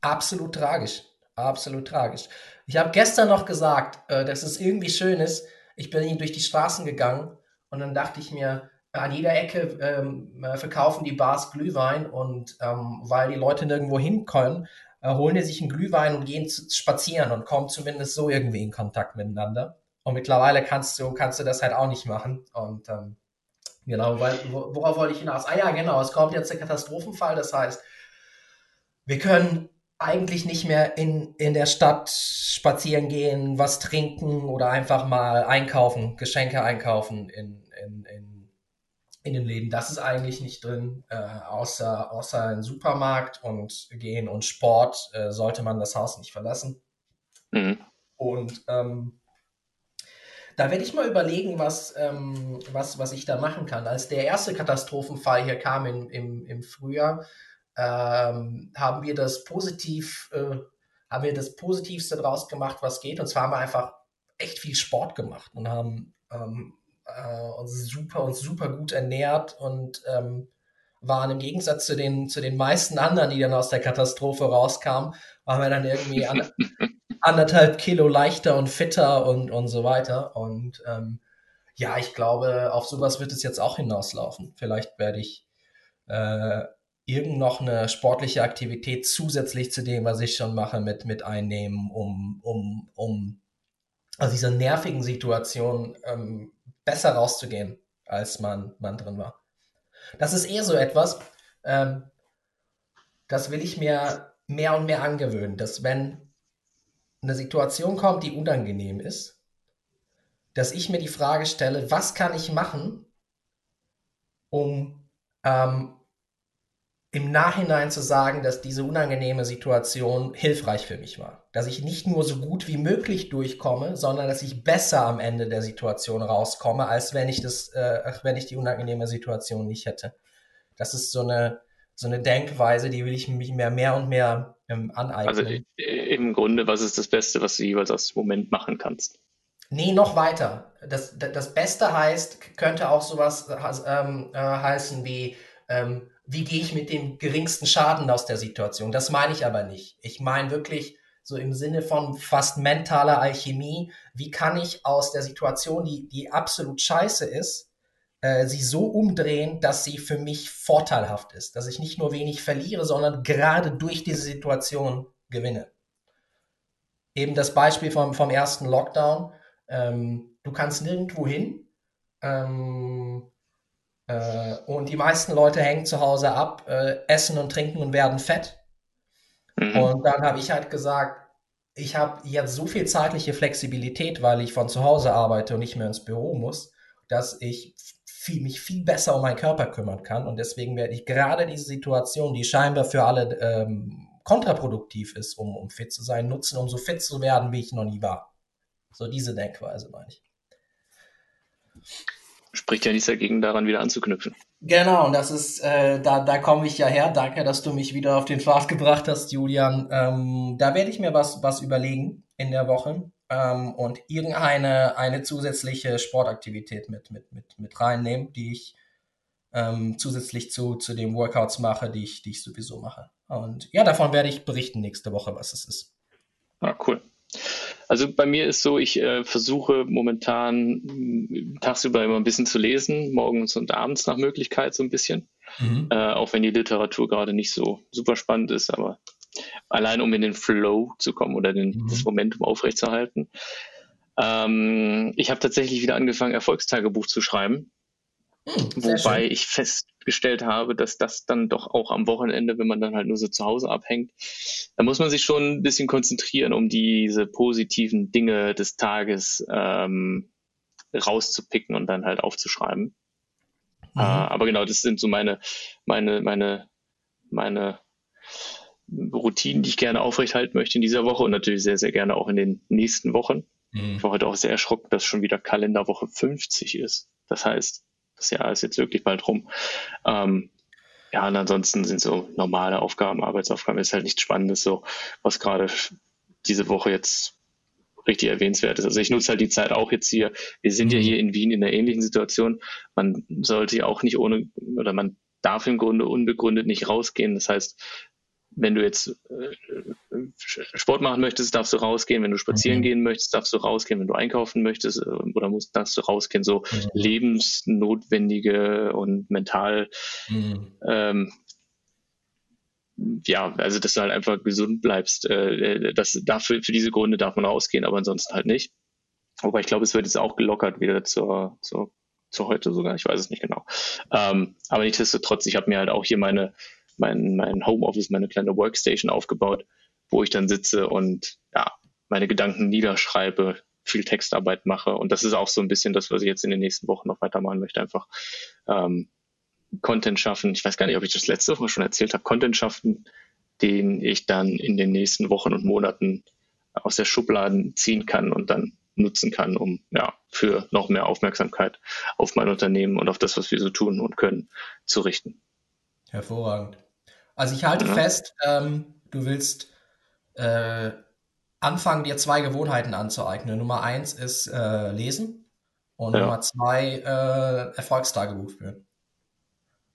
Absolut tragisch. Absolut tragisch. Ich habe gestern noch gesagt, äh, dass es irgendwie schön ist. Ich bin durch die Straßen gegangen und dann dachte ich mir, an jeder Ecke ähm, äh, verkaufen die Bars Glühwein und ähm, weil die Leute nirgendwo hin können, äh, holen die sich einen Glühwein und gehen spazieren und kommen zumindest so irgendwie in Kontakt miteinander. Und mittlerweile kannst du, kannst du das halt auch nicht machen. Und ähm, genau, weil, worauf wollte ich hinaus? Ah ja, genau, es kommt jetzt der Katastrophenfall. Das heißt, wir können eigentlich nicht mehr in, in der Stadt spazieren gehen, was trinken oder einfach mal einkaufen, Geschenke einkaufen in, in, in in den Läden. Das ist eigentlich nicht drin, äh, außer, außer im Supermarkt und gehen und Sport äh, sollte man das Haus nicht verlassen. Mhm. Und ähm, da werde ich mal überlegen, was, ähm, was, was ich da machen kann. Als der erste Katastrophenfall hier kam im, im, im Frühjahr, ähm, haben wir das positiv äh, haben wir das Positivste draus gemacht, was geht. Und zwar haben wir einfach echt viel Sport gemacht und haben ähm, äh, uns super uns super gut ernährt und ähm, waren im Gegensatz zu den, zu den meisten anderen, die dann aus der Katastrophe rauskamen, waren wir dann irgendwie an, anderthalb Kilo leichter und fitter und, und so weiter. Und ähm, ja, ich glaube, auf sowas wird es jetzt auch hinauslaufen. Vielleicht werde ich äh, irgend noch eine sportliche Aktivität zusätzlich zu dem, was ich schon mache, mit, mit einnehmen, um, um, um aus dieser nervigen Situation ähm, besser rauszugehen, als man, man drin war. Das ist eher so etwas, ähm, das will ich mir mehr und mehr angewöhnen, dass wenn eine Situation kommt, die unangenehm ist, dass ich mir die Frage stelle, was kann ich machen, um ähm, im Nachhinein zu sagen, dass diese unangenehme Situation hilfreich für mich war. Dass ich nicht nur so gut wie möglich durchkomme, sondern dass ich besser am Ende der Situation rauskomme, als wenn ich das, äh, wenn ich die unangenehme Situation nicht hätte. Das ist so eine, so eine Denkweise, die will ich mich mehr, mehr und mehr ähm, aneignen. Also im Grunde, was ist das Beste, was du jeweils aus dem Moment machen kannst? Nee, noch weiter. Das, das Beste heißt, könnte auch sowas ähm, äh, heißen wie, ähm, wie gehe ich mit dem geringsten Schaden aus der Situation? Das meine ich aber nicht. Ich meine wirklich so im Sinne von fast mentaler Alchemie, wie kann ich aus der Situation, die, die absolut scheiße ist, äh, sie so umdrehen, dass sie für mich vorteilhaft ist, dass ich nicht nur wenig verliere, sondern gerade durch diese Situation gewinne. Eben das Beispiel vom, vom ersten Lockdown. Ähm, du kannst nirgendwo hin. Ähm, äh, und die meisten Leute hängen zu Hause ab, äh, essen und trinken und werden fett. Mhm. Und dann habe ich halt gesagt, ich habe jetzt so viel zeitliche Flexibilität, weil ich von zu Hause arbeite und nicht mehr ins Büro muss, dass ich viel, mich viel besser um meinen Körper kümmern kann. Und deswegen werde ich gerade diese Situation, die scheinbar für alle ähm, kontraproduktiv ist, um, um fit zu sein, nutzen, um so fit zu werden, wie ich noch nie war. So diese Denkweise meine ich spricht ja nichts dagegen, daran wieder anzuknüpfen. Genau, und das ist, äh, da, da komme ich ja her. Danke, dass du mich wieder auf den Pfad gebracht hast, Julian. Ähm, da werde ich mir was, was überlegen in der Woche ähm, und irgendeine eine zusätzliche Sportaktivität mit, mit, mit, mit reinnehmen, die ich ähm, zusätzlich zu, zu den Workouts mache, die ich, die ich sowieso mache. Und ja, davon werde ich berichten nächste Woche, was es ist. Ah, cool. Also bei mir ist so, ich äh, versuche momentan mm, tagsüber immer ein bisschen zu lesen, morgens und abends nach Möglichkeit so ein bisschen. Mhm. Äh, auch wenn die Literatur gerade nicht so super spannend ist, aber allein um in den Flow zu kommen oder den, mhm. das Momentum aufrechtzuerhalten. Ähm, ich habe tatsächlich wieder angefangen, Erfolgstagebuch zu schreiben. Mhm, wobei schön. ich festgestellt habe, dass das dann doch auch am Wochenende, wenn man dann halt nur so zu Hause abhängt, da muss man sich schon ein bisschen konzentrieren, um diese positiven Dinge des Tages ähm, rauszupicken und dann halt aufzuschreiben. Mhm. Äh, aber genau, das sind so meine, meine, meine, meine Routinen, die ich gerne aufrechthalten möchte in dieser Woche und natürlich sehr, sehr gerne auch in den nächsten Wochen. Mhm. Ich war heute auch sehr erschrocken, dass schon wieder Kalenderwoche 50 ist. Das heißt, das Jahr ist jetzt wirklich bald rum. Ähm, ja, und ansonsten sind so normale Aufgaben, Arbeitsaufgaben, ist halt nichts Spannendes, so was gerade diese Woche jetzt richtig erwähnenswert ist. Also ich nutze halt die Zeit auch jetzt hier. Wir sind ja mhm. hier in Wien in einer ähnlichen Situation. Man sollte ja auch nicht ohne, oder man darf im Grunde unbegründet nicht rausgehen. Das heißt, wenn du jetzt äh, Sport machen möchtest, darfst du rausgehen. Wenn du spazieren mhm. gehen möchtest, darfst du rausgehen. Wenn du einkaufen möchtest äh, oder musst, darfst du rausgehen. So mhm. lebensnotwendige und mental, mhm. ähm, ja, also dass du halt einfach gesund bleibst. Äh, das dafür, für diese Gründe darf man rausgehen, aber ansonsten halt nicht. Wobei ich glaube, es wird jetzt auch gelockert wieder zur, zur, zur heute sogar. Ich weiß es nicht genau. Ähm, aber nichtsdestotrotz, ich habe mir halt auch hier meine mein, mein Homeoffice, meine kleine Workstation aufgebaut, wo ich dann sitze und ja, meine Gedanken niederschreibe, viel Textarbeit mache. Und das ist auch so ein bisschen das, was ich jetzt in den nächsten Wochen noch weitermachen möchte. Einfach ähm, Content schaffen. Ich weiß gar nicht, ob ich das letzte Woche schon erzählt habe. Content schaffen, den ich dann in den nächsten Wochen und Monaten aus der Schublade ziehen kann und dann nutzen kann, um ja für noch mehr Aufmerksamkeit auf mein Unternehmen und auf das, was wir so tun und können, zu richten. Hervorragend. Also ich halte ja. fest, ähm, du willst äh, anfangen, dir zwei Gewohnheiten anzueignen. Nummer eins ist äh, Lesen und ja. Nummer zwei äh, Erfolgstagebuch führen.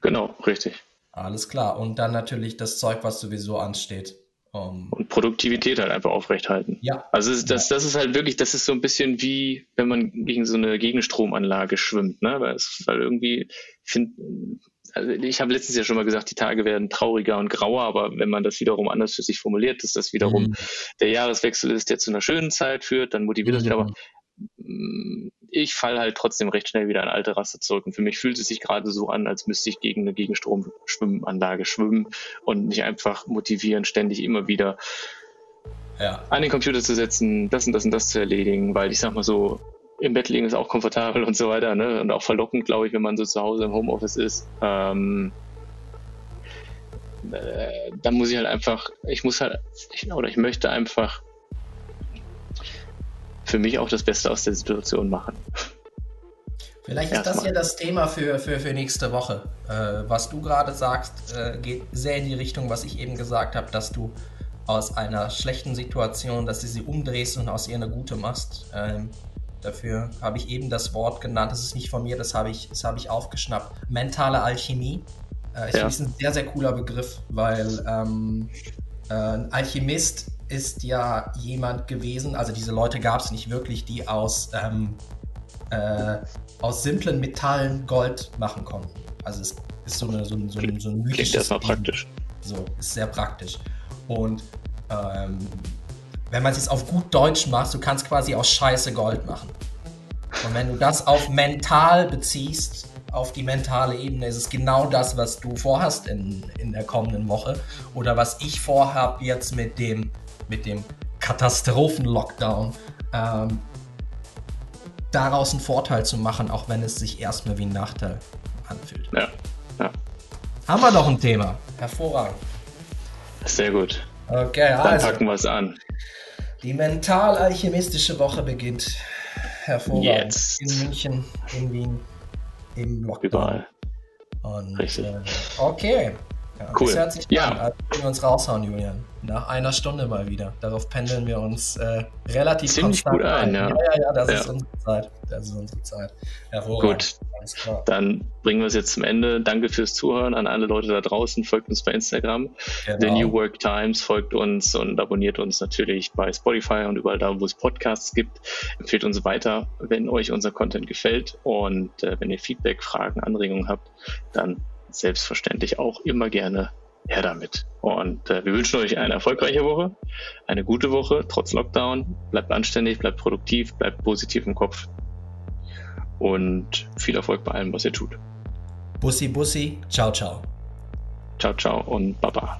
Genau, richtig. Alles klar. Und dann natürlich das Zeug, was sowieso ansteht. Um, und Produktivität halt einfach aufrechthalten. Ja. Also das, das ist halt wirklich, das ist so ein bisschen wie, wenn man gegen so eine Gegenstromanlage schwimmt, ne? Weil, es, weil irgendwie, ich finde, also ich habe letztens ja schon mal gesagt, die Tage werden trauriger und grauer, aber wenn man das wiederum anders für sich formuliert, dass das wiederum mhm. der Jahreswechsel ist, der zu einer schönen Zeit führt, dann motiviert mhm. das wieder. Aber ich falle halt trotzdem recht schnell wieder in alte Rasse zurück. Und für mich fühlt es sich gerade so an, als müsste ich gegen eine Gegenstromschwimmanlage schwimmen und mich einfach motivieren, ständig immer wieder ja. an den Computer zu setzen, das und das und das zu erledigen, weil ich sag mal so, im Bett liegen ist auch komfortabel und so weiter, ne? Und auch verlockend, glaube ich, wenn man so zu Hause im Homeoffice ist. Ähm, äh, dann muss ich halt einfach, ich muss halt, ich, oder ich möchte einfach für mich auch das Beste aus der Situation machen. Vielleicht ist das ja das Thema für, für, für nächste Woche. Äh, was du gerade sagst, äh, geht sehr in die Richtung, was ich eben gesagt habe, dass du aus einer schlechten Situation, dass du sie umdrehst und aus ihr eine gute machst. Ähm, dafür habe ich eben das Wort genannt. Das ist nicht von mir, das habe ich, das habe ich aufgeschnappt. Mentale Alchemie. Äh, ich ja. finde es ein sehr, sehr cooler Begriff, weil ähm, äh, ein Alchemist ist ja jemand gewesen, also diese Leute gab es nicht wirklich, die aus, ähm, äh, aus simplen Metallen Gold machen konnten. Also es ist so, eine, so, ein, so, ein, so ein mythisches erstmal praktisch. So, ist sehr praktisch. Und ähm, wenn man es jetzt auf gut Deutsch macht, du kannst quasi aus Scheiße Gold machen. Und wenn du das auf mental beziehst, auf die mentale Ebene ist es genau das, was du vorhast in, in der kommenden Woche oder was ich vorhabe jetzt mit dem mit dem Katastrophen-Lockdown ähm, daraus einen Vorteil zu machen, auch wenn es sich erstmal wie ein Nachteil anfühlt. Ja, ja. Haben wir noch ein Thema. Hervorragend. Sehr gut. Okay, Dann also, packen wir es an. Die mental-alchemistische Woche beginnt. Hervorragend. Jetzt. In München, in Wien, im Lockdown. Überall. Und, Richtig. Äh, okay. Ja, cool. Das hört sich ja. an, als wir uns raushauen, Julian. Nach einer Stunde mal wieder. Darauf pendeln wir uns äh, relativ Ziemlich gut ein, ja. Ja, ja, ja, das ja. ist unsere Zeit. Das ist unsere Zeit. Hervorragend. Gut. Dann bringen wir es jetzt zum Ende. Danke fürs Zuhören an alle Leute da draußen. Folgt uns bei Instagram. Genau. The New Work Times. Folgt uns und abonniert uns natürlich bei Spotify und überall da, wo es Podcasts gibt. Empfehlt uns weiter, wenn euch unser Content gefällt. Und äh, wenn ihr Feedback, Fragen, Anregungen habt, dann selbstverständlich auch immer gerne her damit. Und äh, wir wünschen euch eine erfolgreiche Woche, eine gute Woche, trotz Lockdown. Bleibt anständig, bleibt produktiv, bleibt positiv im Kopf. Und viel Erfolg bei allem, was ihr tut. Bussi, Bussi, ciao, ciao. Ciao, ciao und Baba.